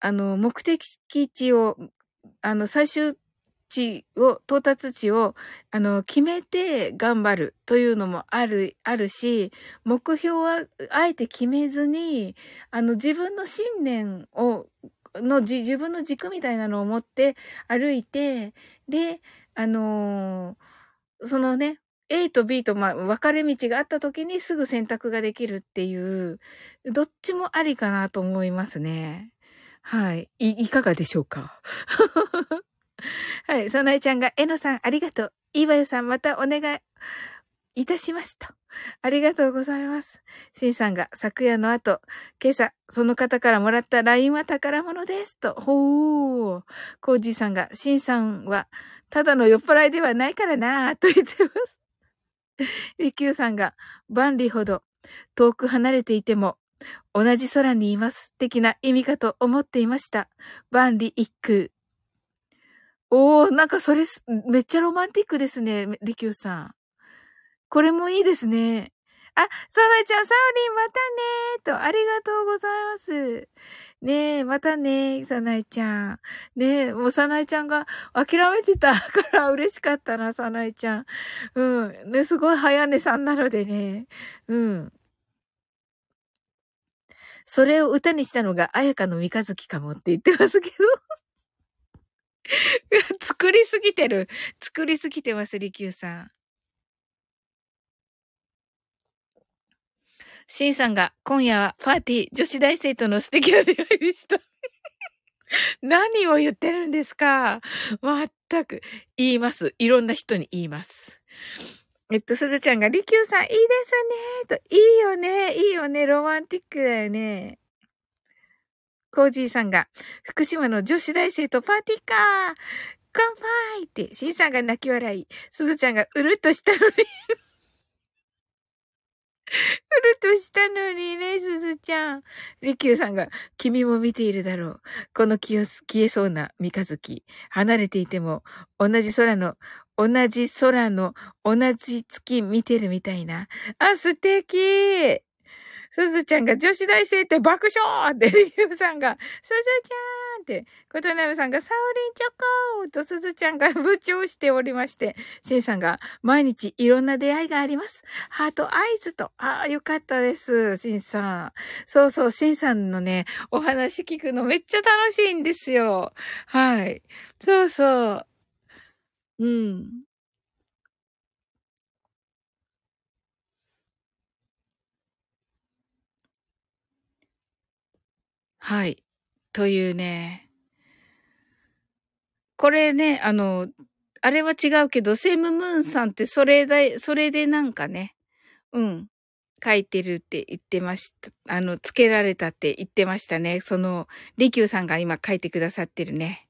あの、目的地を、あの、最終地を、到達地を、あの、決めて頑張るというのもある、あるし、目標はあえて決めずに、あの、自分の信念を、の自分の軸みたいなのを持って歩いて、で、あのー、そのね、A と B と、まあ、分かれ道があった時にすぐ選択ができるっていう、どっちもありかなと思いますね。はい。い、いかがでしょうか？はい。さなえちゃんが、えのさんありがとう。いわよさんまたお願いいたしますと。ありがとうございます。しんさんが昨夜の後、今朝、その方からもらった LINE は宝物です。と。ほー。コージーさんが、しんさんは、ただの酔っ払いではないからなぁ、と言ってます。リキューさんが、万里ほど遠く離れていても、同じ空にいます。的な意味かと思っていました。万里一空。おー、なんかそれ、めっちゃロマンティックですね、リキューさん。これもいいですね。あ、サナちゃん、サオリン、またねーと、ありがとうございます。ねえ、またね、サナイちゃん。ねえ、もうサナイちゃんが諦めてた から嬉しかったな、サナイちゃん。うん。ね、すごい早寝さんなのでね。うん。それを歌にしたのが、綾香の三日月かもって言ってますけど。作りすぎてる。作りすぎてます、リキューさん。シンさんが、今夜はパーティー、女子大生との素敵な出会いでした。何を言ってるんですかまったく。言います。いろんな人に言います。えっと、すずちゃんが、りきゅうさん、いいですねと、いいよねいいよねロマンティックだよね。コージーさんが、福島の女子大生とパーティーか乾杯って、シンさんが泣き笑い。すずちゃんがうるっとしたのに うるっとしたのにね、すずちゃん。りきゅうさんが、君も見ているだろう。この消えそうな三日月。離れていても、同じ空の、同じ空の、同じ月見てるみたいな。あ、素敵すずちゃんが女子大生って爆笑って、りゆうさんが、すずちゃんって、ことなむさんがサオリンチョコーとすずちゃんが部長しておりまして、しんさんが毎日いろんな出会いがあります。ハートアイズと、ああ、よかったです、しんさん。そうそう、しんさんのね、お話聞くのめっちゃ楽しいんですよ。はい。そうそう。うん。はい。というね。これね、あの、あれは違うけど、セムムーンさんってそれで、それでなんかね、うん、書いてるって言ってました。あの、つけられたって言ってましたね。その、リキューさんが今書いてくださってるね。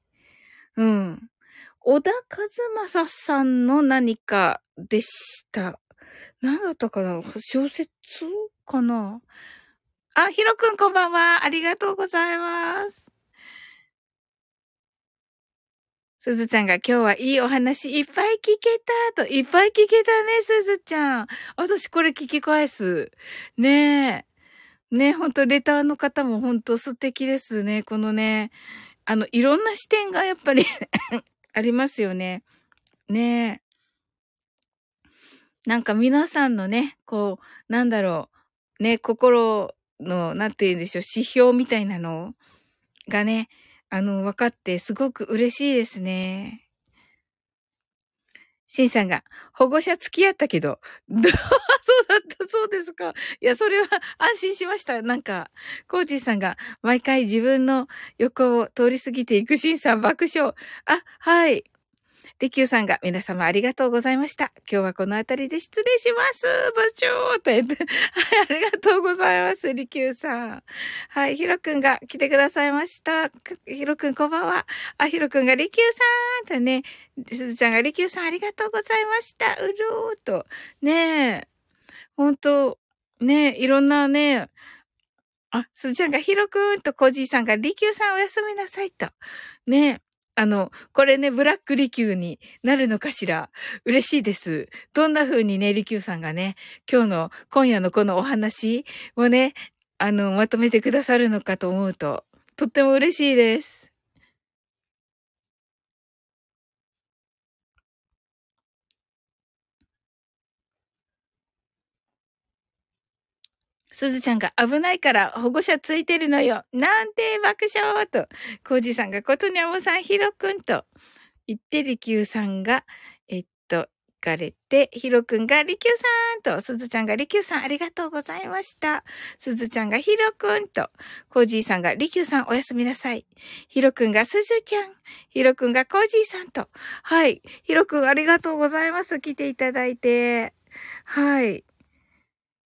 うん。小田和正さんの何かでした。何だったかな？小説かな？あ、ひろくんこんばんは。ありがとうございます。すずちゃんが今日はいいお話いっぱい聞けたと、いっぱい聞けたね、すずちゃん。私これ聞き返す。ねえ。ねえ、ほんと、レターの方もほんと素敵ですね。このね、あの、いろんな視点がやっぱり ありますよね。ねえ。なんか皆さんのね、こう、なんだろう、ね、心の、なんて言うんでしょう、指標みたいなの？がね、あの、分かってすごく嬉しいですね。シンさんが、保護者付き合ったけど、そうだった、そうですか。いや、それは安心しました。なんか、コージーさんが、毎回自分の横を通り過ぎていくシンさん爆笑。あ、はい。リキューさんが皆様ありがとうございました。今日はこの辺りで失礼します。部長と言って。はい、ありがとうございます。リキューさん。はい、ヒロくんが来てくださいました。ヒロくんこんばんは。あ、ヒロくんがリキューさんとね、すずちゃんがリキューさんありがとうございました。うるーと。ねえ。ほんと、ねえ、いろんなね、あ、すずちゃんがヒロくんとコージーさんがリキューさんおやすみなさいと。ねえ。あの、これね、ブラック利休になるのかしら？嬉しいです。どんな風にね、利休さんがね、今日の、今夜のこのお話をね、あの、まとめてくださるのかと思うと、とっても嬉しいです。すずちゃんが危ないから保護者ついてるのよ。なんて爆笑と。コージさんがことにゃもさんひろくんと。言ってりきゅうさんが、えっと、行かれて、ひろくんがりきゅうさんと、すずちゃんがりきゅうさんありがとうございました。すずちゃんがひろくんと、コージーさんがりきゅうさんおやすみなさい。ひろくんがすずちゃん、ひろくんがコージーさんと、はい。ひろくんありがとうございます。来ていただいて。はい。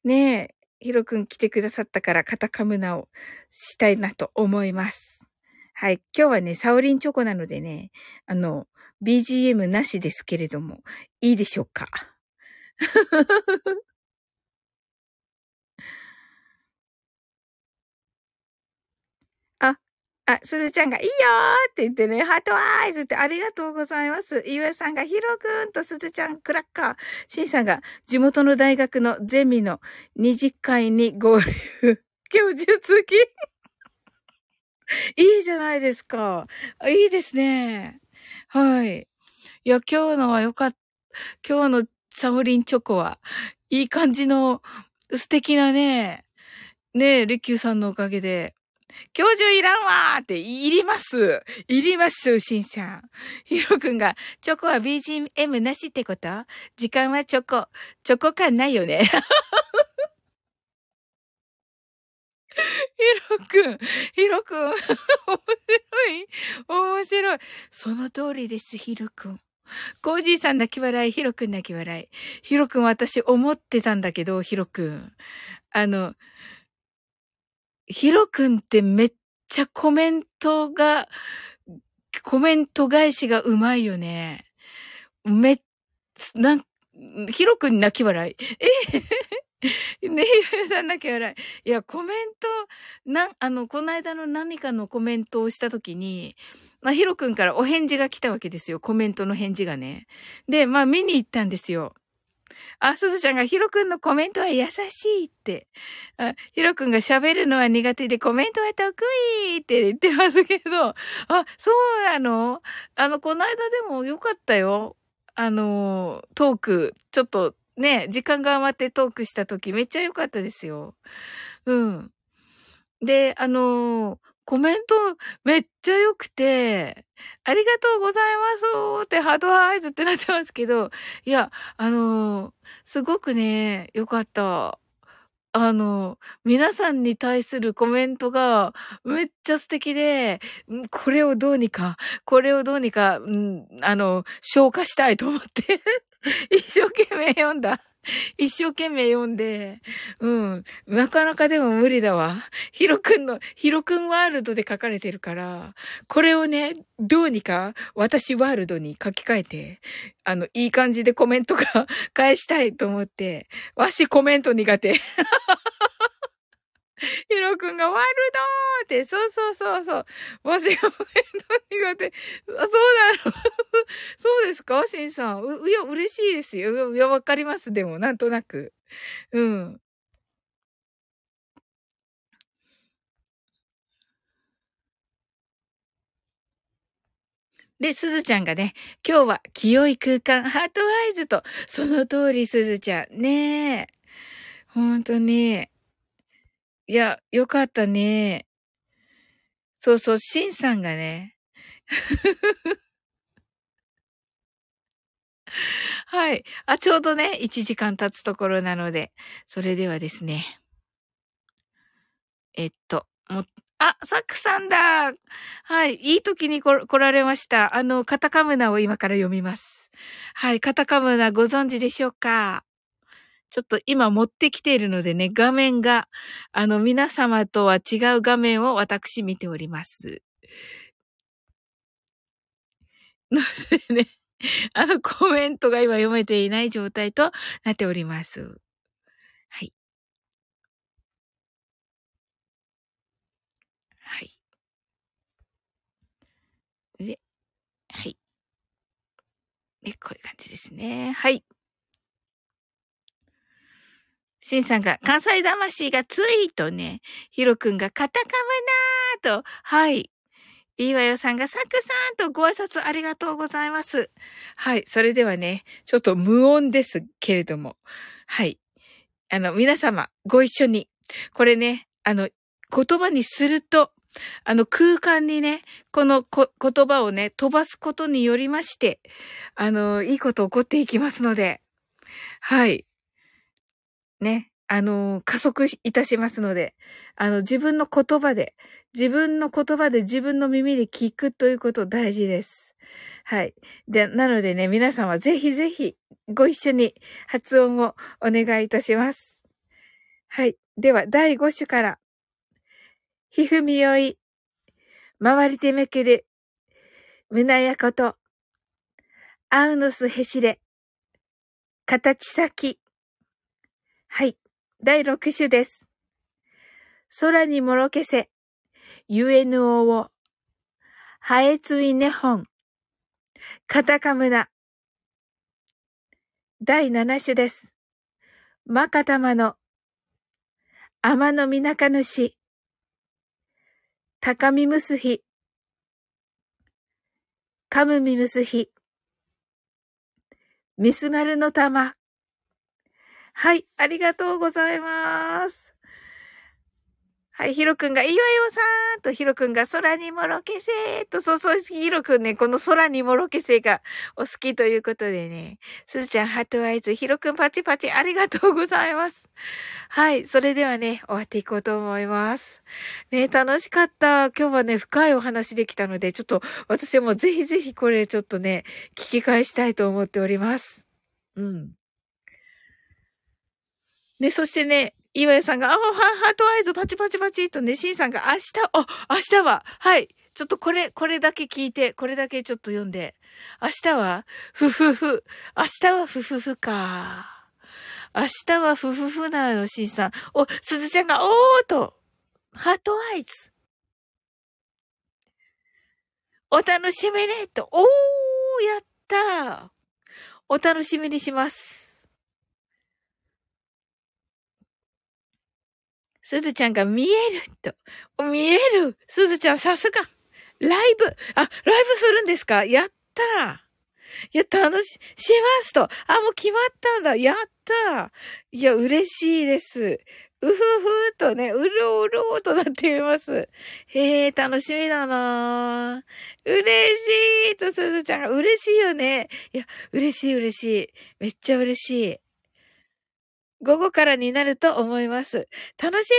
ねえ。ヒロくん来てくださったからカタカムナをしたいなと思います。はい。今日はね、サオリンチョコなのでね、あの、BGM なしですけれども、いいでしょうか？あ、すずちゃんがいいよーって言ってね、ハートアイズってありがとうございます。ゆえさんがヒロくんとすずちゃんクラッカー。しんさんが地元の大学のゼミの二次会に合流。教授付き いいじゃないですか。いいですね。はい。いや、今日のはよかった。今日のサオリンチョコは、いい感じの素敵なね、ねえ、リキューさんのおかげで、教授いらんわーって、いりますいりますしんさん。ひろくんが、チョコは BGM なしってこと？時間はチョコ。チョコ感ないよね。ひろくん、ひろくん、面白い、面白い。その通りです、ひろくん。コージーさん泣き笑い、ひろくん泣き笑い。ひろくん私思ってたんだけど、ひろくん。あの、ヒロ君ってめっちゃコメントが、コメント返しがうまいよね。めっ、なん、ヒロ君泣き笑い。えねえ、さん泣き笑い。いや、コメント、な、あの、この間の何かのコメントをしたときに、まあ、ヒロ君からお返事が来たわけですよ。コメントの返事がね。で、まあ、見に行ったんですよ。あ、すずちゃんがヒロくんのコメントは優しいって。あ、ヒロくんが喋るのは苦手でコメントは得意って言ってますけど、あ、そうなの？あの、この間でもよかったよ。あの、トーク、ちょっとね、時間が余ってトークした時めっちゃ良かったですよ。うん。で、あの、コメントめっちゃ良くて、ありがとうございますってハートアイズってなってますけど、いや、あのー、すごくね、良かった。あの、皆さんに対するコメントがめっちゃ素敵で、これをどうにか、これをどうにか、うん、あの、消化したいと思って 一生懸命読んだ。一生懸命読んで、うん。なかなかでも無理だわ。ヒロくんの、ヒロくんワールドで書かれてるから、これをね、どうにか私ワールドに書き換えて、あの、いい感じでコメントが 返したいと思って、わしコメント苦手。ヒロくんがワールドって、そうそうそうそう。わしが面倒苦手。そうなの そうですか？シンさん。う、いや、嬉しいですよ。いや、わかります。でも、なんとなく。うん。で、すずちゃんがね、今日は清い空間、ハートアイズと、その通りすずちゃん。ねえ。ほんとに。いや、よかったね。そうそう、シンさんがね。はい。あ、ちょうどね、1時間経つところなので、それではですね。えっと、も、あ、サクさんだはい。いい時に来られました。あの、カタカムナを今から読みます。はい。カタカムナご存知でしょうか？ちょっと今持ってきているのでね、画面が、あの、皆様とは違う画面を私見ております。のでね、あの、コメントが今読めていない状態となっております。はい。はいで、はい。で、こういう感じですね。はい。シンさんが、関西魂がついとね、ヒロくんがカタカムなーと、はい。いいわよさんがサクさんとご挨拶ありがとうございます。はい。それではね、ちょっと無音ですけれども。はい。あの、皆様、ご一緒に。これね、あの、言葉にすると、あの空間にね、このこ言葉をね、飛ばすことによりまして、あの、いいこと起こっていきますので、はい。ね、あの、加速いたしますので、あの、自分の言葉で、自分の言葉で自分の耳で聞くということ大事です。はい。で、なのでね、皆様ぜひぜひご一緒に発音をお願いいたします。はい。では、第5種からひふみよい、回りてめくる、胸やこと、アウノスへしれ、形先。はい。第6種です。空にもろけせ、ゆえぬおを、はえついねほん、カタカムナ。第7種です。まかたまの、天のみなかぬし、高みむすひ、かむみむすひ、ミスマルの玉。はい、ありがとうございます。はい、ヒロくんが、いわよさーんと、ヒロくんが、空にもろけせーと、そうそう、ヒロくんね、この空にもろけせーがお好きということでね、すずちゃん、ハートアイズ、ヒロくんパチパチ、ありがとうございます。はい、それではね、終わっていこうと思います。ね、楽しかった。今日はね、深いお話できたので、ちょっと、私もぜひぜひこれ、ちょっとね、聞き返したいと思っております。うん。で、そしてね、岩井さんが、あ、はハートアイズパチパチパチとね、シンさんが、明日、あ、明日は、はい。ちょっとこれ、これだけ聞いて、これだけちょっと読んで。明日は、ふふふ。明日はふふふか。明日はふふふなの、シンさん。お、すずちゃんが、おーと。ハートアイズ。お楽しみねと。おー、やったーお楽しみにします。すずちゃんが見えると。見えるすずちゃんさすがライブあ、ライブするんですか？やったいや、楽し、しますと。あ、もう決まったんだ。やったいや、嬉しいです。うふふーとね、うろうろうとなっています。へえ、楽しみだな嬉しいと、すずちゃん。嬉しいよね。いや、嬉しい嬉しい。めっちゃ嬉しい。午後からになると思います。楽し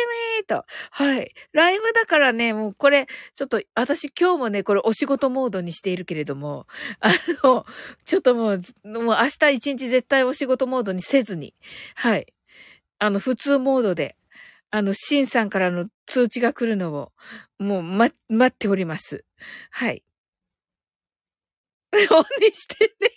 みと。はい。ライブだからね、もうこれ、ちょっと私今日もね、これお仕事モードにしているけれども、あの、ちょっともう、もう明日一日絶対お仕事モードにせずに、はい。あの、普通モードで、あの、シンさんからの通知が来るのを、もう、ま、待っております。はい。オンにしてね。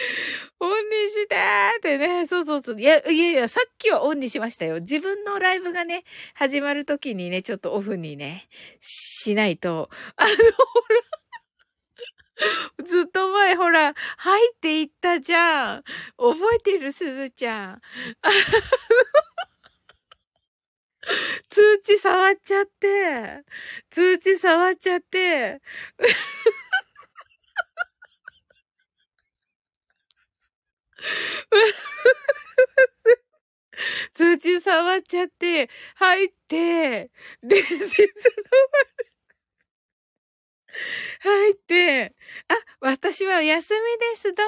オンにしてーってね。そうそうそう。いや、いやいや、さっきはオンにしましたよ。自分のライブがね、始まるときにね、ちょっとオフにね、しないと。あの、ほら。ずっと前、ほら、入っていったじゃん。覚えてる、すずちゃん。通知触っちゃって、通知触っちゃって、通知触っちゃって、入って、伝説の入って、あ、私は休みです、土日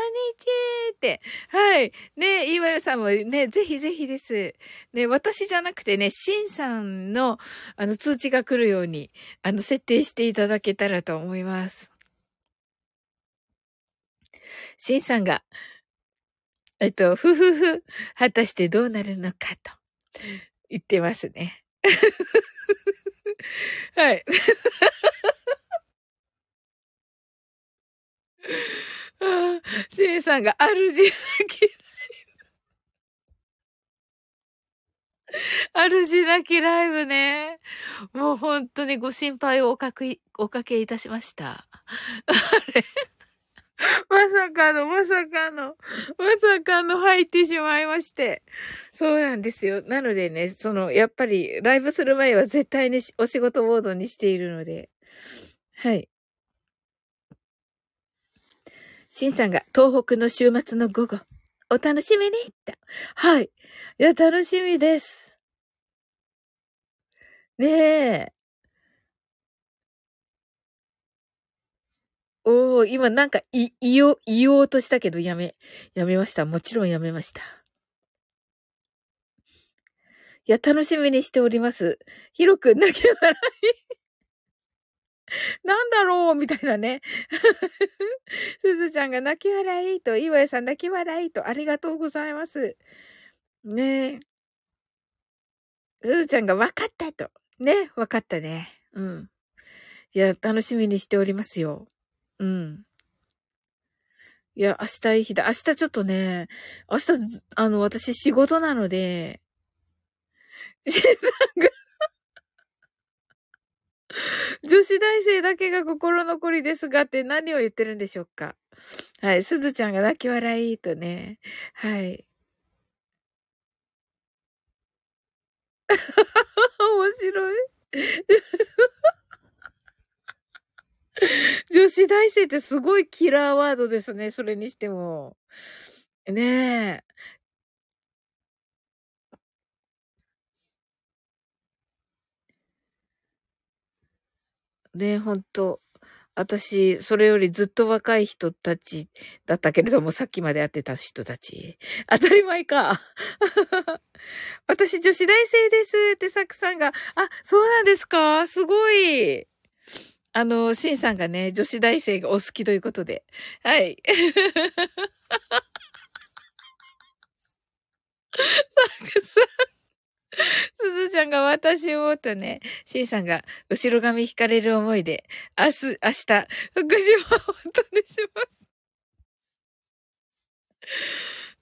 って。はい。ね、岩代さんもね、ぜひぜひです。ね、私じゃなくてね、シンさんの、あの、通知が来るように、あの、設定していただけたらと思います。シンさんが、えっと、ふふふ、果たしてどうなるのかと言ってますね。はい。シンさんが主なきライブ。主なきライブね。もう本当にご心配をおかけ、おかけいたしました。あれ まさかの、まさかの、まさかの入ってしまいまして。そうなんですよ。なのでね、その、やっぱり、ライブする前は絶対にお仕事モードにしているので。はい。シンさんが東北の週末の午後、お楽しみにと。はい。いや、楽しみです。ねえ。おー、今なんか、い、言おう、言おうとしたけどやめ、やめました。もちろんやめました。いや、楽しみにしております。ひろくん泣き笑い。なんだろう？みたいなね。すずちゃんが泣き笑いと、岩井さん泣き笑いと、ありがとうございます。ねえ。すずちゃんが分かったと。ね、分かったね。うん。いや、楽しみにしておりますよ。うん。いや、明日いい日だ。明日ちょっとね、明日、あの、私仕事なので、しんさんが 女子大生だけが心残りですがって何を言ってるんでしょうかはい。すずちゃんが泣き笑いとね。はい。面白い。女子大生ってすごいキラーワードですね。それにしても。ねえ。ねえ、ほんと。私、それよりずっと若い人たちだったけれども、さっきまで会ってた人たち。当たり前か。私、女子大生ですってサクさんが、あ、そうなんですか？すごい。あの、シンさんがね、女子大生がお好きということで。はい。サクさ。すずちゃんが私をとね、シンさんが後ろ髪引かれる思いで、明日、明日、復習を本当にします。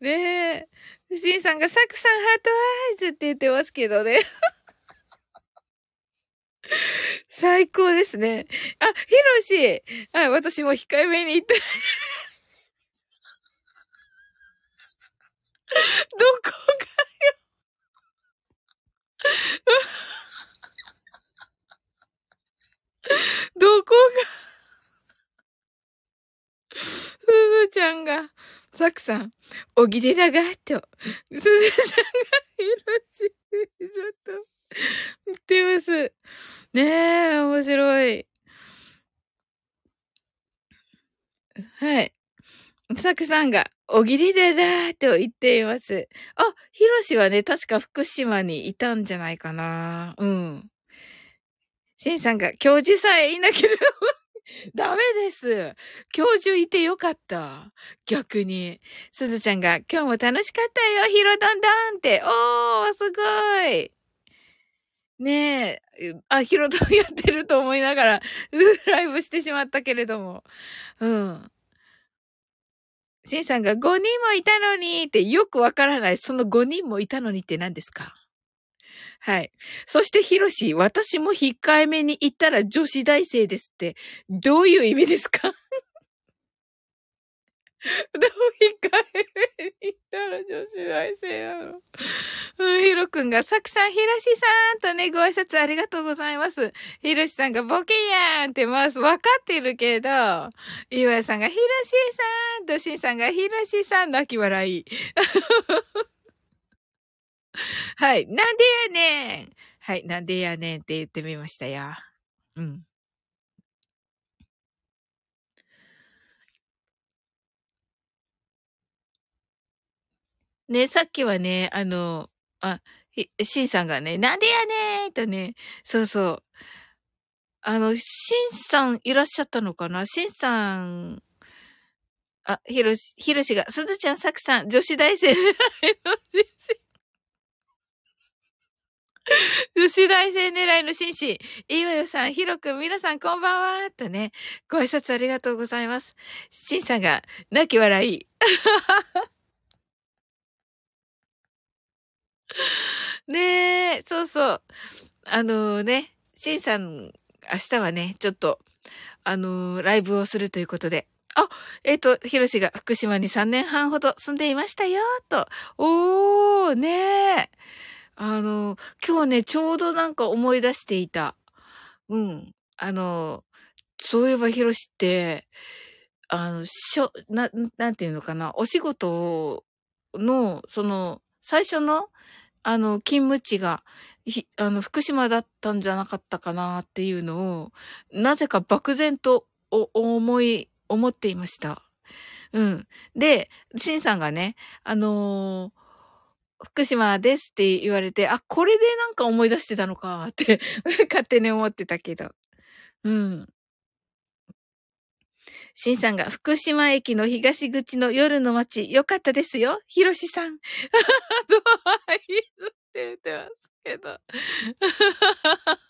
ねえ。シンさんがサクさんハートアイズって言ってますけどね。最高ですね。あ、ヒロシ。はい、私も控えめに言って。どこがよ。どこが、すずちゃんが、サクさん、おぎれだが、と、すずちゃんがいるし、ちょっと、言ってます。ねえ、面白い。はい。サクさんが、おぎりでだーと言っています。あ、ヒロシはね、確か福島にいたんじゃないかな。うん。シンさんが、教授さえいなければ ダメです。教授いてよかった。逆に。すずちゃんが、今日も楽しかったよ、ヒロドンドンって。おー、すごい。ねえ、あ、ヒロドンやってると思いながら、ライブしてしまったけれども。うん。シンさんが5人もいたのにってよくわからない。その5人もいたのにって何ですか？はい。そしてヒロシ、私も控えめに言ったら女子大生ですって、どういう意味ですか？どう控えめに言ったら女子大生なの？うん、ヒロろくんが、さくさん、ひろしさんとね、ご挨拶ありがとうございます。ひろしさんが、ボケやんってます。わかってるけど、岩井さんが、ひろしさんと、しんさんが、ひろしさん、泣き笑い。はい。なんでやねんはい。なんでやねんって言ってみましたよ。うん。ね、さっきはね、あの、あ、シンさんがね、なんでやねーとね、そうそう。あの、シンさんいらっしゃったのかな？シンさん、あ、ひろし、ひろしが、すずちゃん、さくさん、女子大生 女子大生狙いの紳士、いわよさん、ひろくん、皆さんこんばんは、とね、ご挨拶ありがとうございます。しんさんが、泣き笑い。ねえ、そうそう。あのー、ね、しんさん、明日はね、ちょっと、あのー、ライブをするということで。あ、えっ、ー、と、ひろしが福島に3年半ほど住んでいましたよ、と。おー、ねえ。あの、今日ね、ちょうどなんか思い出していた。うん。あの、そういえばひろしって、あの、しょ、な、なんていうのかな、お仕事の、その、最初の、あの、勤務地が、あの、福島だったんじゃなかったかなっていうのを、なぜか漠然と思い、思っていました。うん。で、シンさんがね、あのー、福島ですって言われて、あ、これでなんか思い出してたのかって 勝手に思ってたけど。うん。シンさんが福島駅の東口の夜の街、よかったですよ。ひろしさん。ドアイズって言ってますけど。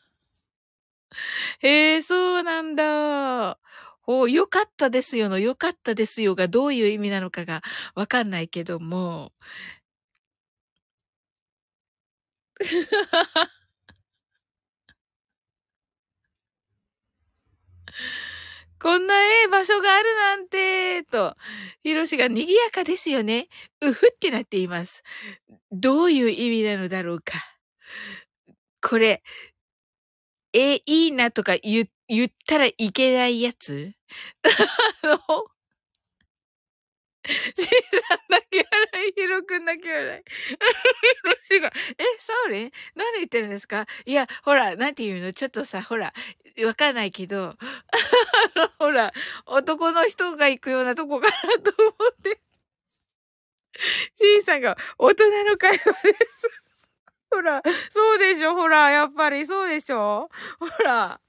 へえ、そうなんだ。ほう、よかったですよの、よかったですよがどういう意味なのかがわかんないけども。こんなええ場所があるなんて、と、ヒロシが賑やかですよね。うふってなっています。どういう意味なのだろうか。これ、え、いいなとか言言ったらいけないやつ？あの、シーさん泣き笑い、ヒロくん泣き笑い。ヒロシが、え、そうね何言ってるんですか？いや、ほら、なんて言うの？ちょっとさ、ほら、わかんないけど、ほら、男の人が行くようなとこかなと思って。シーさんが、大人の会話です。ほら、そうでしょ？ほら、やっぱりそうでしょ？ほら。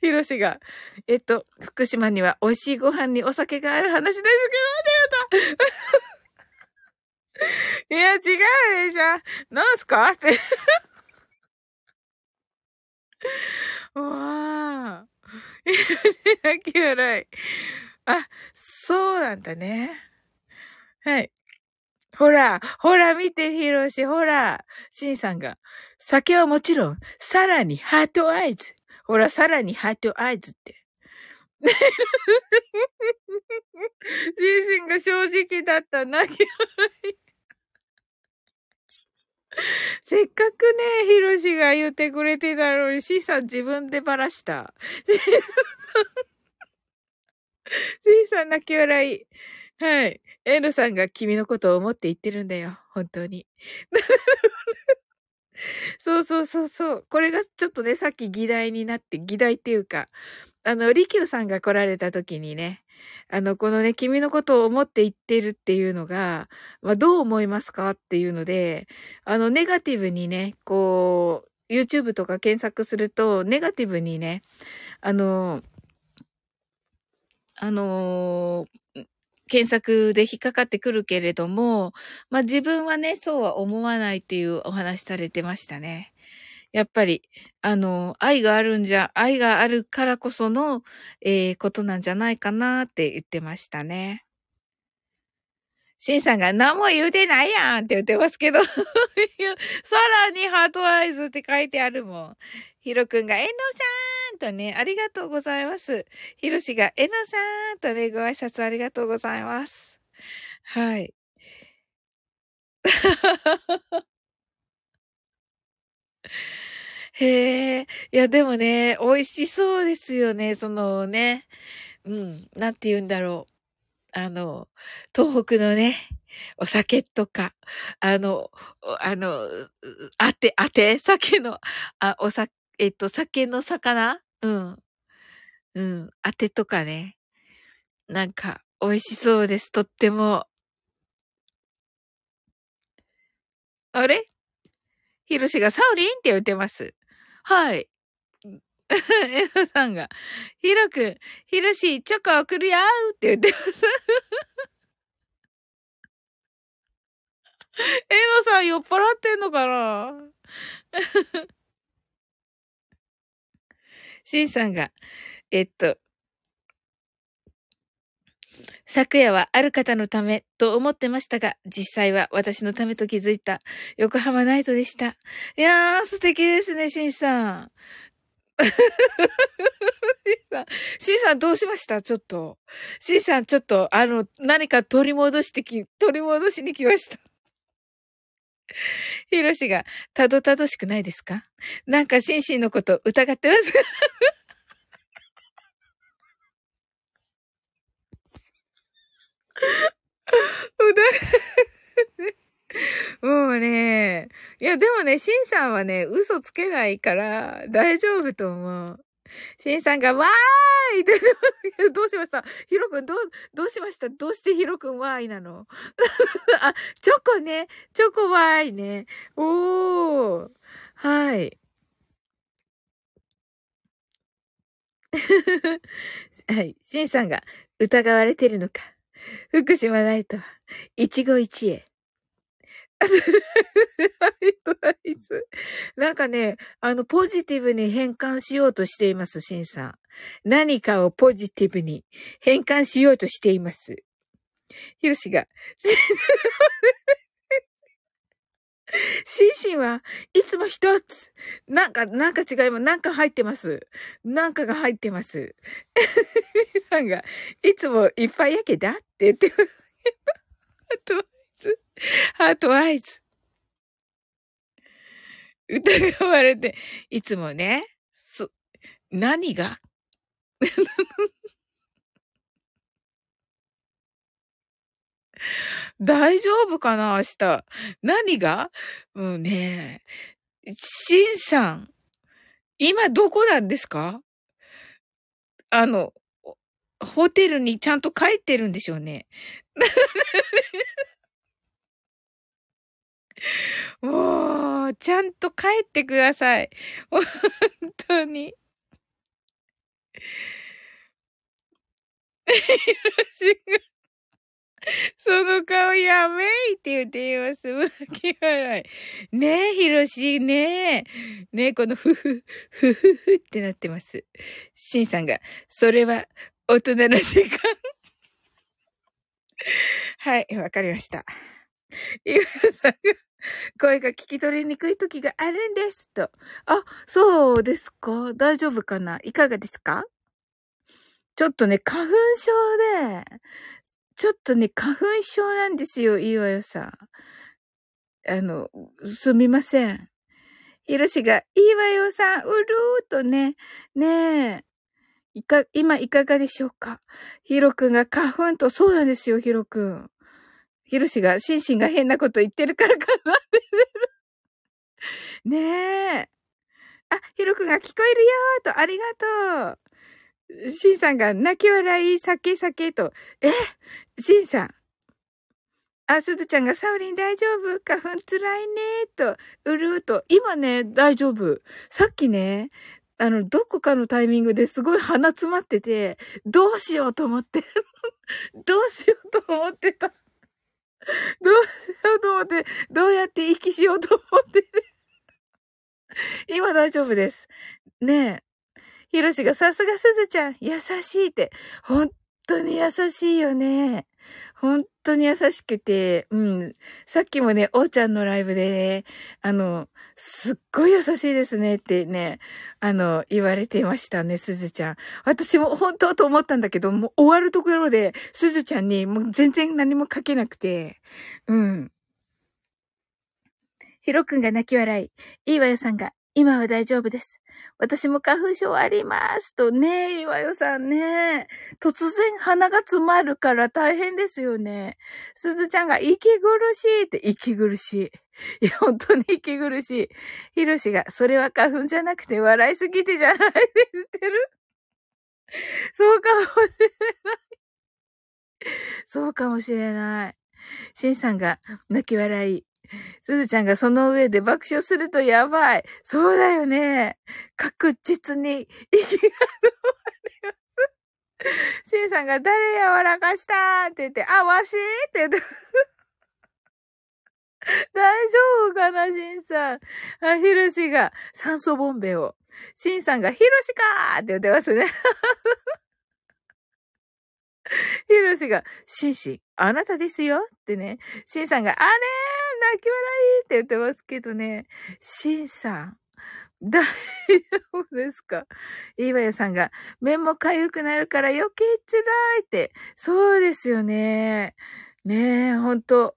ひろしが、えっと、福島には美味しいご飯にお酒がある話ですけど、って言うた。いや、違うでしょ。なんすか？って。わあ。泣き笑い。あ、そうなんだね。はい。ほら、ほら見て、ひろし、ほら。しんさんが、酒はもちろん、さらに heart eyes。ほら、さらに heart eyes って。自身が正直だった泣き笑い。せっかくね、ヒロシが言ってくれてたのに、シーさん自分でばらした。シーさん泣き笑い。はい。エルさんが君のことを思って言ってるんだよ。本当に。そうそうそうそう。これがちょっとね、さっき議題になって、議題っていうか、あの、リキューさんが来られた時にね、あの、このね、君のことを思って言ってるっていうのが、まあ、どう思いますかっていうので、あの、ネガティブにね、こう、YouTube とか検索すると、ネガティブにね、あの、あの検索で引っかかってくるけれども、まあ自分はね、そうは思わないっていうお話されてましたね。やっぱり、あの、愛があるんじゃ、愛があるからこその、えー、ことなんじゃないかなって言ってましたね。シンさんが何も言うてないやんって言ってますけど さらにハートアイズって書いてあるもん。ヒロくんが、えのさんとね、ありがとうございます。ヒロシが、えのさんとね、ご挨拶ありがとうございます。はい。へえ。いや、でもね、美味しそうですよね。そのね。うん。なんて言うんだろう。あの、東北のね、お酒とか、あの、あの、あて、あて、酒の、あ、おさ、えっと、酒の魚？うん。うん。あてとかね。なんか、美味しそうです。とっても。あれ？ヒロシがサウリンって言ってます。はい。エノさんが、ヒロくん、ヒロシ、チョコ送るよーって言ってます。エノさん酔っ払ってんのかな？シンさんが、えっと、昨夜はある方のためと思ってましたが、実際は私のためと気づいた横浜ナイトでした。いやー、素敵ですね、シンさん。シンさん、シンさんどうしました？ちょっと。シンさん、ちょっと、あの、何か取り戻してき、取り戻しに来ました。ヒロシが、たどたどしくないですか？なんか、シンシンのこと疑ってます もうね、いやでもね、シンさんはね、嘘つけないから大丈夫と思う。シンさんがわーいってどうしました？ヒロくん、どう、どうしました？どうしてヒロくんわーいなの？あ、チョコね。チョコわーいね。おー。はい。はい。シンさんが疑われてるのか。福島ナイトは、一期一会。なんかね、あの、ポジティブに変換しようとしています、シンさん。何かをポジティブに変換しようとしています。ヒロシが、シンシンはいつも一つ。なんか、なんか違います。なんか入ってます。なんかが入ってます。なんか、いつもいっぱいやけだって言ってます。ハートアイズ。ハートアイズ。疑われて、いつもね、そ、何が？大丈夫かな明日。何が？もうね、シンさん、今どこなんですか？あの、ホテルにちゃんと帰ってるんでしょうね。もう、ちゃんと帰ってください。本当に。その顔やめいって言っています。泣き笑い。ねえ、ひろし、ねえ。ねえ、このふふ、ふふふってなってます。しんさんが、それは大人の時間。はい、わかりました。ゆうさんが、声が聞き取りにくい時があるんです。と。あ、そうですか大丈夫かないかがですか？ちょっとね、花粉症で、ちょっとね、花粉症なんですよ、いわよさん。あの、すみません。ひろしが、いいわよさん、うるーとね、ねえ。いか、今いかがでしょうか？ひろくんが花粉と、そうなんですよ、ひろくん。ひろしが、シンシンが変なこと言ってるからかなって。ねえ。あ、ひろくんが聞こえるよーと、ありがとう。シンさんが泣き笑い、酒酒と、えシンさん。あ、すずちゃんがサウリン大丈夫花粉つらいねーと、うるーと、今ね、大丈夫。さっきね、あの、どこかのタイミングですごい鼻詰まってて、どうしようと思って。どうしようと思ってた。どう しようと思って、どうやって息しようと思ってね。今大丈夫です。ねえ。ひろしがさすがすずちゃん、優しいって。本当に優しいよね。本当に優しくて、うん。さっきもね、おーちゃんのライブでね、あの、すっごい優しいですねってね、あの、言われてましたね、すずちゃん。私も本当と思ったんだけど、もう終わるところで、すずちゃんにもう全然何も書けなくて、うん。ひろくんが泣き笑い。いいわよさんが、今は大丈夫です。私も花粉症ありますとね、岩代さんね。突然鼻が詰まるから大変ですよね。すずちゃんが息苦しいって息苦しい。いや、本当に息苦しい。ひろしが、それは花粉じゃなくて笑いすぎてじゃないって言ってる。そうかもしれない。そうかもしれない。しんさんが泣き笑い。すずちゃんがその上で爆笑するとやばい。そうだよね。確実に息が止まります。しんさんが誰柔らかしたって言って、あ、わしって言って。大丈夫かな、しんさん。あ、ひろしが酸素ボンベを。しんさんがひろしかーって言ってますね。ひろしが、シンシン、あなたですよってね。シンさんが、あれー泣き笑いって言ってますけどね。シンさん、大丈夫ですか？いわやさんが、目も痒くなるから余計辛いって。そうですよね。ねえ、ほんと。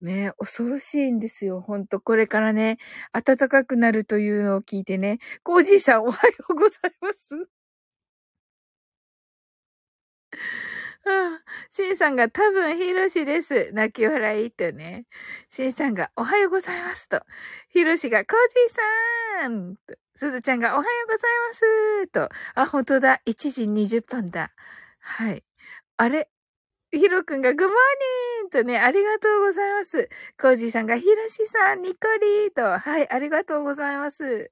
ねえ、恐ろしいんですよ。ほんと。これからね、暖かくなるというのを聞いてね。コージーさんおはようございます。シンさんが多分ヒロシです。泣き笑いとね。シンさんがおはようございますと。ヒロシがコージーさんと。すずちゃんがおはようございますと。あ、本当だ。1時20分だ。はい。あれ？ヒロくんがグモーニンとね、ありがとうございます。コージーさんがヒロシさん、ニコリーと。はい、ありがとうございます。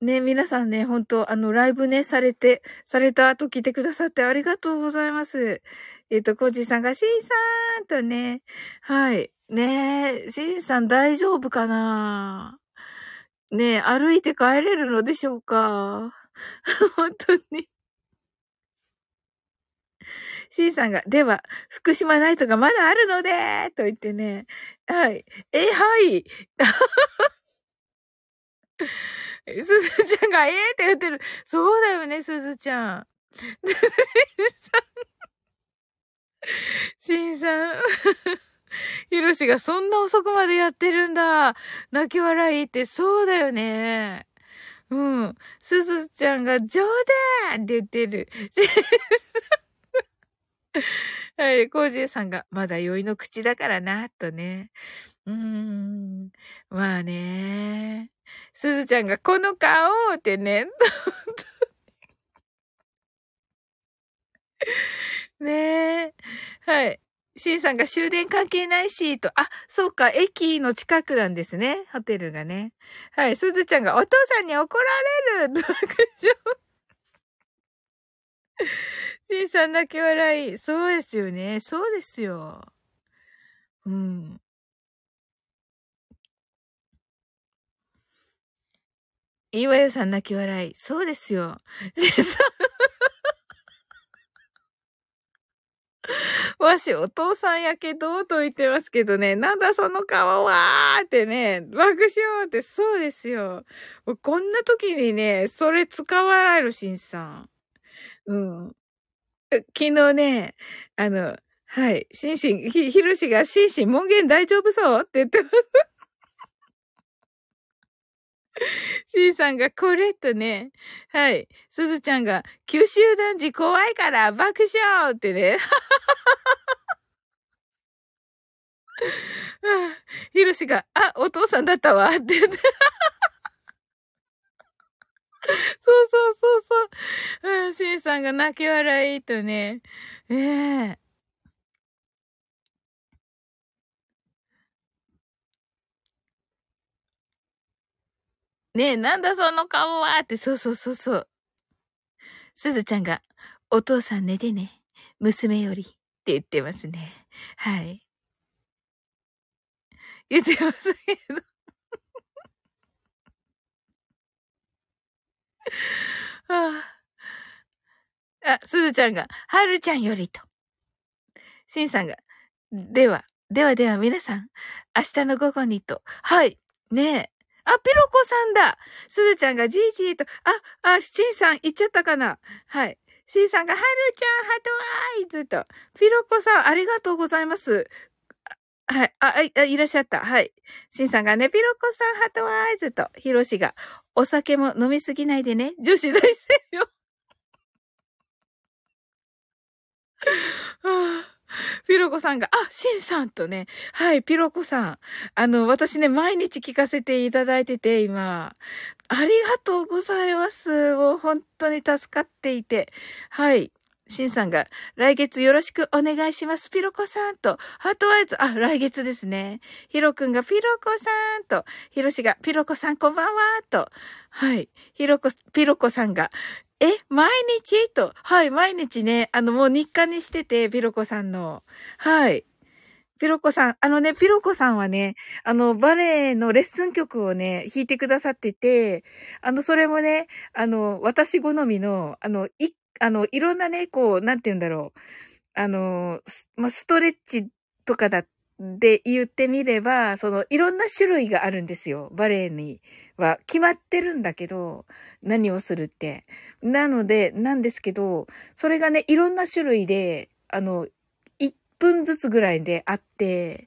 ね、皆さんね、本当あの、ライブね、されて、された後来てくださってありがとうございます。えっ、ー、と、コージーさんが、シンさんとね、はい。ねえ、シンさん大丈夫かな？ねえ、歩いて帰れるのでしょうか？本当に。シンさんが、では、福島ナイトがまだあるので、と言ってね。はい。え、はい。すずちゃんが、ええ？ー、って言ってる。そうだよね、すずちゃん。しんさん。ひろしがそんな遅くまでやってるんだ。泣き笑いって、そうだよね。うん。すずちゃんが冗談って言ってる。はい、コージーさんが、まだ酔いの口だからな、とね。うーん。まあね。すずちゃんがこの顔ってね。ねえ。はい。シンさんが終電関係ないし、と。あ、そうか、駅の近くなんですね。ホテルがね。はい。すずちゃんがお父さんに怒られる。シンさん泣き笑い。そうですよね。そうですよ。うん。岩代さん泣き笑い。そうですよ。わし、お父さんやけど、と言ってますけどね。なんだその顔はーってね、爆笑って、そうですよ。こんな時にね、それ使われるしんさん。うん。昨日ね、あの、はい、シンシン、ひ、ひろしが、シンシン、門限大丈夫そうって言ってます。C さんがこれとね。はい。すずちゃんが、九州男児怖いから爆笑ってね。ひろしが、あ、お父さんだったわって言って。そうそうそうそう。シンさんが泣き笑いとね。ええーねえ、なんだその顔はって、そうそうそうそう。すずちゃんが、お父さん寝てね。娘より。って言ってますね。はい。言ってますけど。はあ、あ、すずちゃんが、はるちゃんよりと。しんさんが、では、ではでは皆さん、明日の午後にと。はい。ねえ。あ、ピロコさんだすずちゃんがじいじーと、あ、あ、しんさん行っちゃったかなはい。しんさんが、はるちゃん、ハトアイズと、ピロコさん、ありがとうございます。はい。あ、あ、いらっしゃった。はい。しんさんがね、ピロコさんハトワイズと、ひろしが、お酒も飲みすぎないでね。女子大生よ。はあ ピロコさんが、あ、シンさんとね。はい、ピロコさん。あの、私ね、毎日聞かせていただいてて、今。ありがとうございます。もう本当に助かっていて。はい。シンさんが、来月よろしくお願いします。ピロコさんと、ハートワイズ、あ、来月ですね。ヒロくんがピロコさんと、ヒロシがピロコさんこんばんはと、はい。ヒロコ、ピロコさんが、え、毎日？と。はい、毎日ね、あの、もう日課にしてて、ピロコさんの。はい。ピロコさん、あのね、ピロコさんはね、あの、バレエのレッスン曲をね、弾いてくださってて、あの、それもね、あの、私好みの、あの、い、あの、いろんなね、こう、なんて言うんだろう。あの、まあ、ストレッチとかだっで言ってみれば、その、いろんな種類があるんですよ。バレエには。決まってるんだけど、何をするって。なので、なんですけど、それがね、いろんな種類で、あの、1分ずつぐらいであって、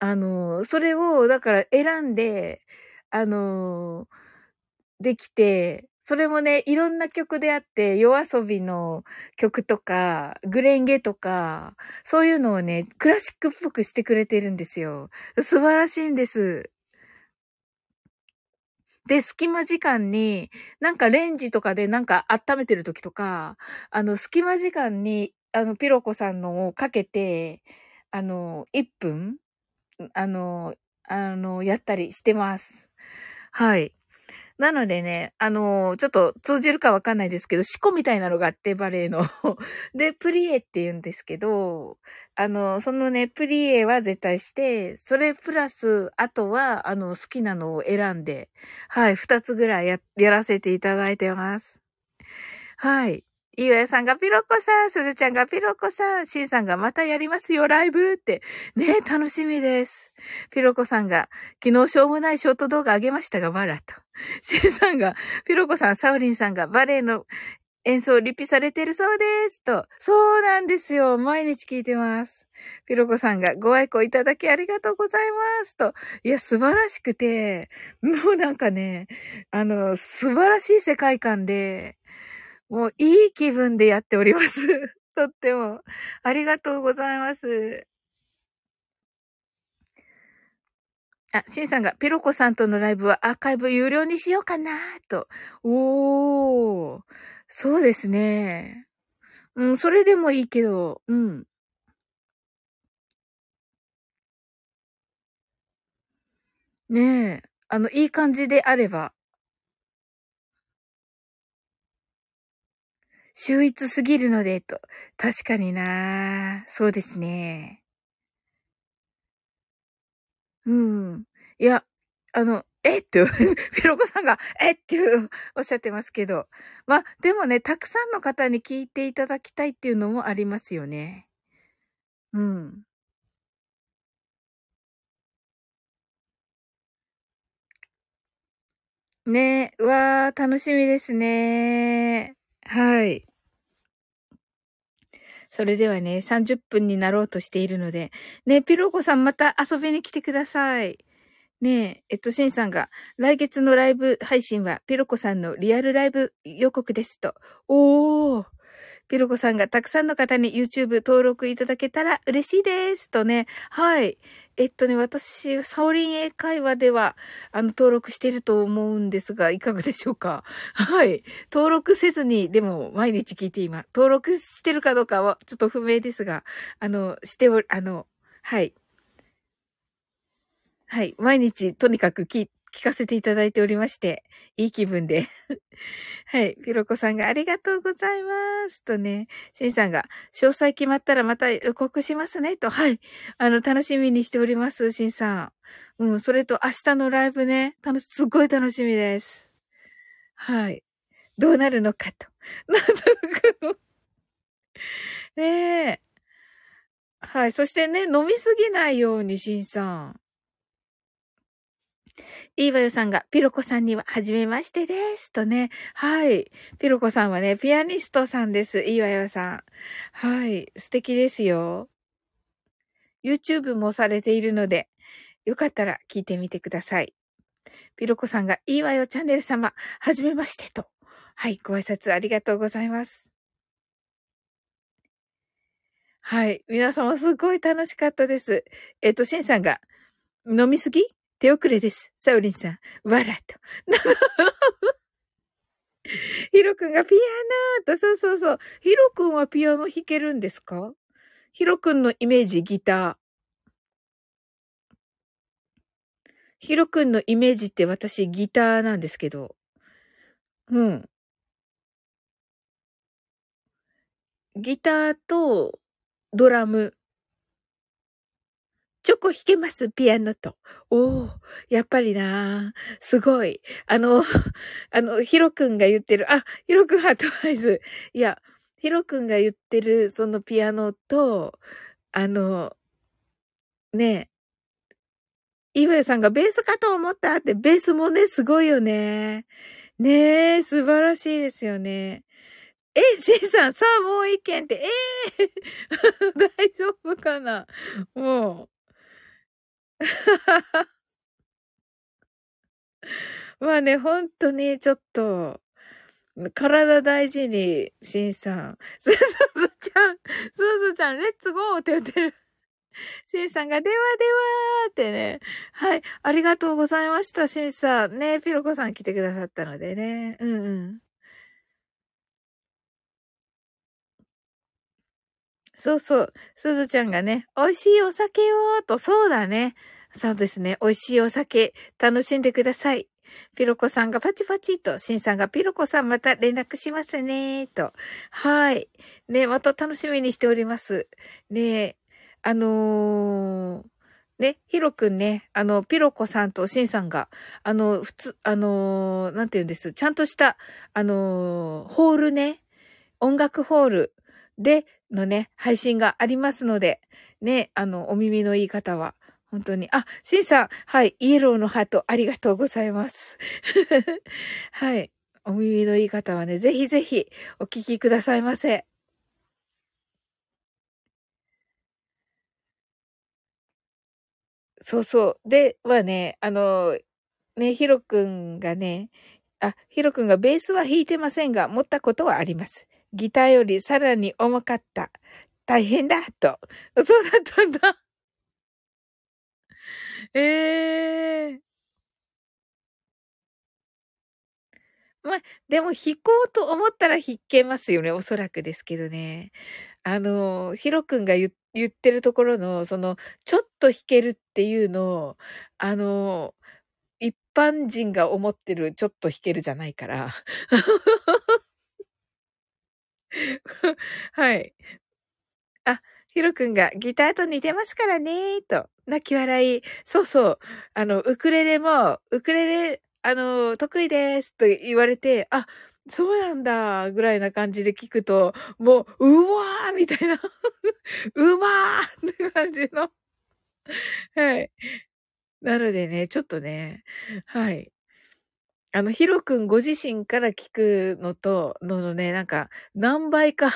あの、それを、だから選んで、あの、できて、それもね、いろんな曲であって、夜遊びの曲とか、グレンゲとか、そういうのをね、クラシックっぽくしてくれてるんですよ。素晴らしいんです。で、隙間時間に、なんかレンジとかでなんか温めてる時とか、あの、隙間時間に、あの、ピロコさんのをかけて、あの、1分あの、あの、やったりしてます。はい。なのでね、あのー、ちょっと通じるかわかんないですけど、シコみたいなのがあって、バレエの。で、プリエって言うんですけど、あの、そのね、プリエは絶対して、それプラス、あとは、あの、好きなのを選んで、はい、二つぐらいや、やらせていただいてます。はい。岩屋さんがピロコさん、すずちゃんがピロコさん、シンさんがまたやりますよ、ライブって。ね楽しみです。ピロコさんが、昨日しょうもないショート動画あげましたが、バラと。シンさんが、ピロコさん、サウリンさんがバレエの演奏をリピされてるそうです。と。そうなんですよ。毎日聞いてます。ピロコさんがご愛顧いただきありがとうございます。と。いや、素晴らしくて、もうなんかね、あの、素晴らしい世界観で、もういい気分でやっております。とっても。ありがとうございます。あ、シンさんが、ピロコさんとのライブはアーカイブ有料にしようかなと。おー。そうですね。うん、それでもいいけど、うん。ねえ。あの、いい感じであれば。秀逸すぎるので、と。確かになそうですね。うん。いや、あの、えっ？て、ピロコさんが、えっ？ておっしゃってますけど。まあ、でもね、たくさんの方に聞いていただきたいっていうのもありますよね。うん。ねえ、わー、楽しみですね。はい。それではね、30分になろうとしているので、ね、ピロコさんまた遊びに来てください。ねえ、えっと、シンさんが、来月のライブ配信は、ピロコさんのリアルライブ予告ですと。おー。ピロコさんがたくさんの方に YouTube 登録いただけたら嬉しいです。とね。はい。えっとね、私、サオリン英会話では、あの、登録してると思うんですが、いかがでしょうか？はい。登録せずに、でも、毎日聞いて今、登録してるかどうかは、ちょっと不明ですが、あの、してお、あの、はい。はい。毎日、とにかく聞、聞かせていただいておりまして、いい気分で はい。ピロコさんがありがとうございます。とね、シンさんが、詳細決まったらまた予告しますね。と、はい。あの、楽しみにしております、シンさん。うん、それと明日のライブね、楽し、すっごい楽しみです。はい。どうなるのかと。なんだろう。ねえ。はい。そしてね、飲みすぎないように、シンさん。いいわよさんが、ピロコさんには、はじめましてです。とね。はい。ピロコさんはね、ピアニストさんです。いいわよさん。はい。素敵ですよ。YouTube もされているので、よかったら聞いてみてください。ピロコさんが、いいわよ、チャンネル様、はじめましてと。はい、ご挨拶ありがとうございます。はい。皆様すごい楽しかったです。えっ、と、シンさんが、飲みすぎ？手遅れです。サウリンさん、わらと。ヒロくんがピアノと、そうそうそう。ヒロくんはピアノ弾けるんですか？ヒロくんのイメージギター。ヒロくんのイメージって私ギターなんですけど。うん。ギターとドラム。チョコ弾けますピアノと。おー、やっぱりなすごい。あの、あの、ヒロくんが言ってる、あ、ヒロくんハートアイズ。いや、ヒロくんが言ってる、そのピアノと、あの、ねえ、イワヨさんがベースかと思ったって、ベースもね、すごいよね。ねえ、素晴らしいですよね。え、シンさん、さあもう一件って、ええー、大丈夫かなもう。まあね、ほんとに、ちょっと、体大事に、シンさん。すずちゃん、すずちゃん、レッツゴーって言ってる。シンさんが、ではではーってね。はい。ありがとうございました、シンさん。ね、ピロコさん来てくださったのでね。うんうん。そうそう。すずちゃんがね、美味しいお酒よーと、そうだね。そうですね。美味しいお酒、楽しんでください。ピロコさんがパチパチと、シンさんがピロコさんまた連絡しますねと。はい。ね、また楽しみにしております。ね、あのー、ね、ヒロくんね、あの、ピロコさんとシンさんが、あの、普通、あのー、なんて言うんです。ちゃんとした、あのー、ホールね、音楽ホールでのね、配信がありますので、ね、あの、お耳のいい方は、本当に。あ、シンさん、はい、イエローのハートありがとうございます。はい。お耳のいい方はね、ぜひぜひお聞きくださいませ。そうそう。で、はね、あの、ね、ヒロくんがね、あ、ヒロくんがベースは弾いてませんが、持ったことはあります。ギターよりさらに重かった。大変だ、と。そうだったんだ。え えー。まあ、でも弾こうと思ったら弾けますよね。おそらくですけどね。あの、ヒロ君が言言ってるところの、その、ちょっと弾けるっていうのを、あの、一般人が思ってるちょっと弾けるじゃないから。はい。あ、ヒロ君がギターと似てますからね、と。泣き笑い。そうそう。あの、ウクレレも、ウクレレ、あの、得意ですと言われて、あ、そうなんだ、ぐらいな感じで聞くと、もう、うわーみたいな。うまーって感じの。はい。なのでね、ちょっとね、はい。あの、ヒロ君ご自身から聞くのと、ののね、なんか、何倍か、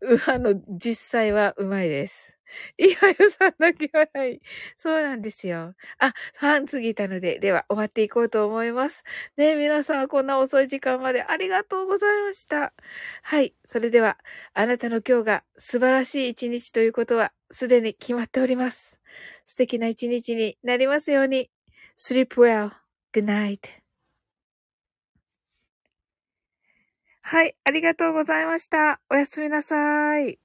あの、実際はうまいです。いやよさん泣き笑い。そうなんですよ。あ、半過ぎたので、では終わっていこうと思います。ね皆さんこんな遅い時間までありがとうございました。はい。それでは、あなたの今日が素晴らしい一日ということは、すでに決まっております。素敵な一日になりますように。sleep well. good night. はい、ありがとうございました。おやすみなさい。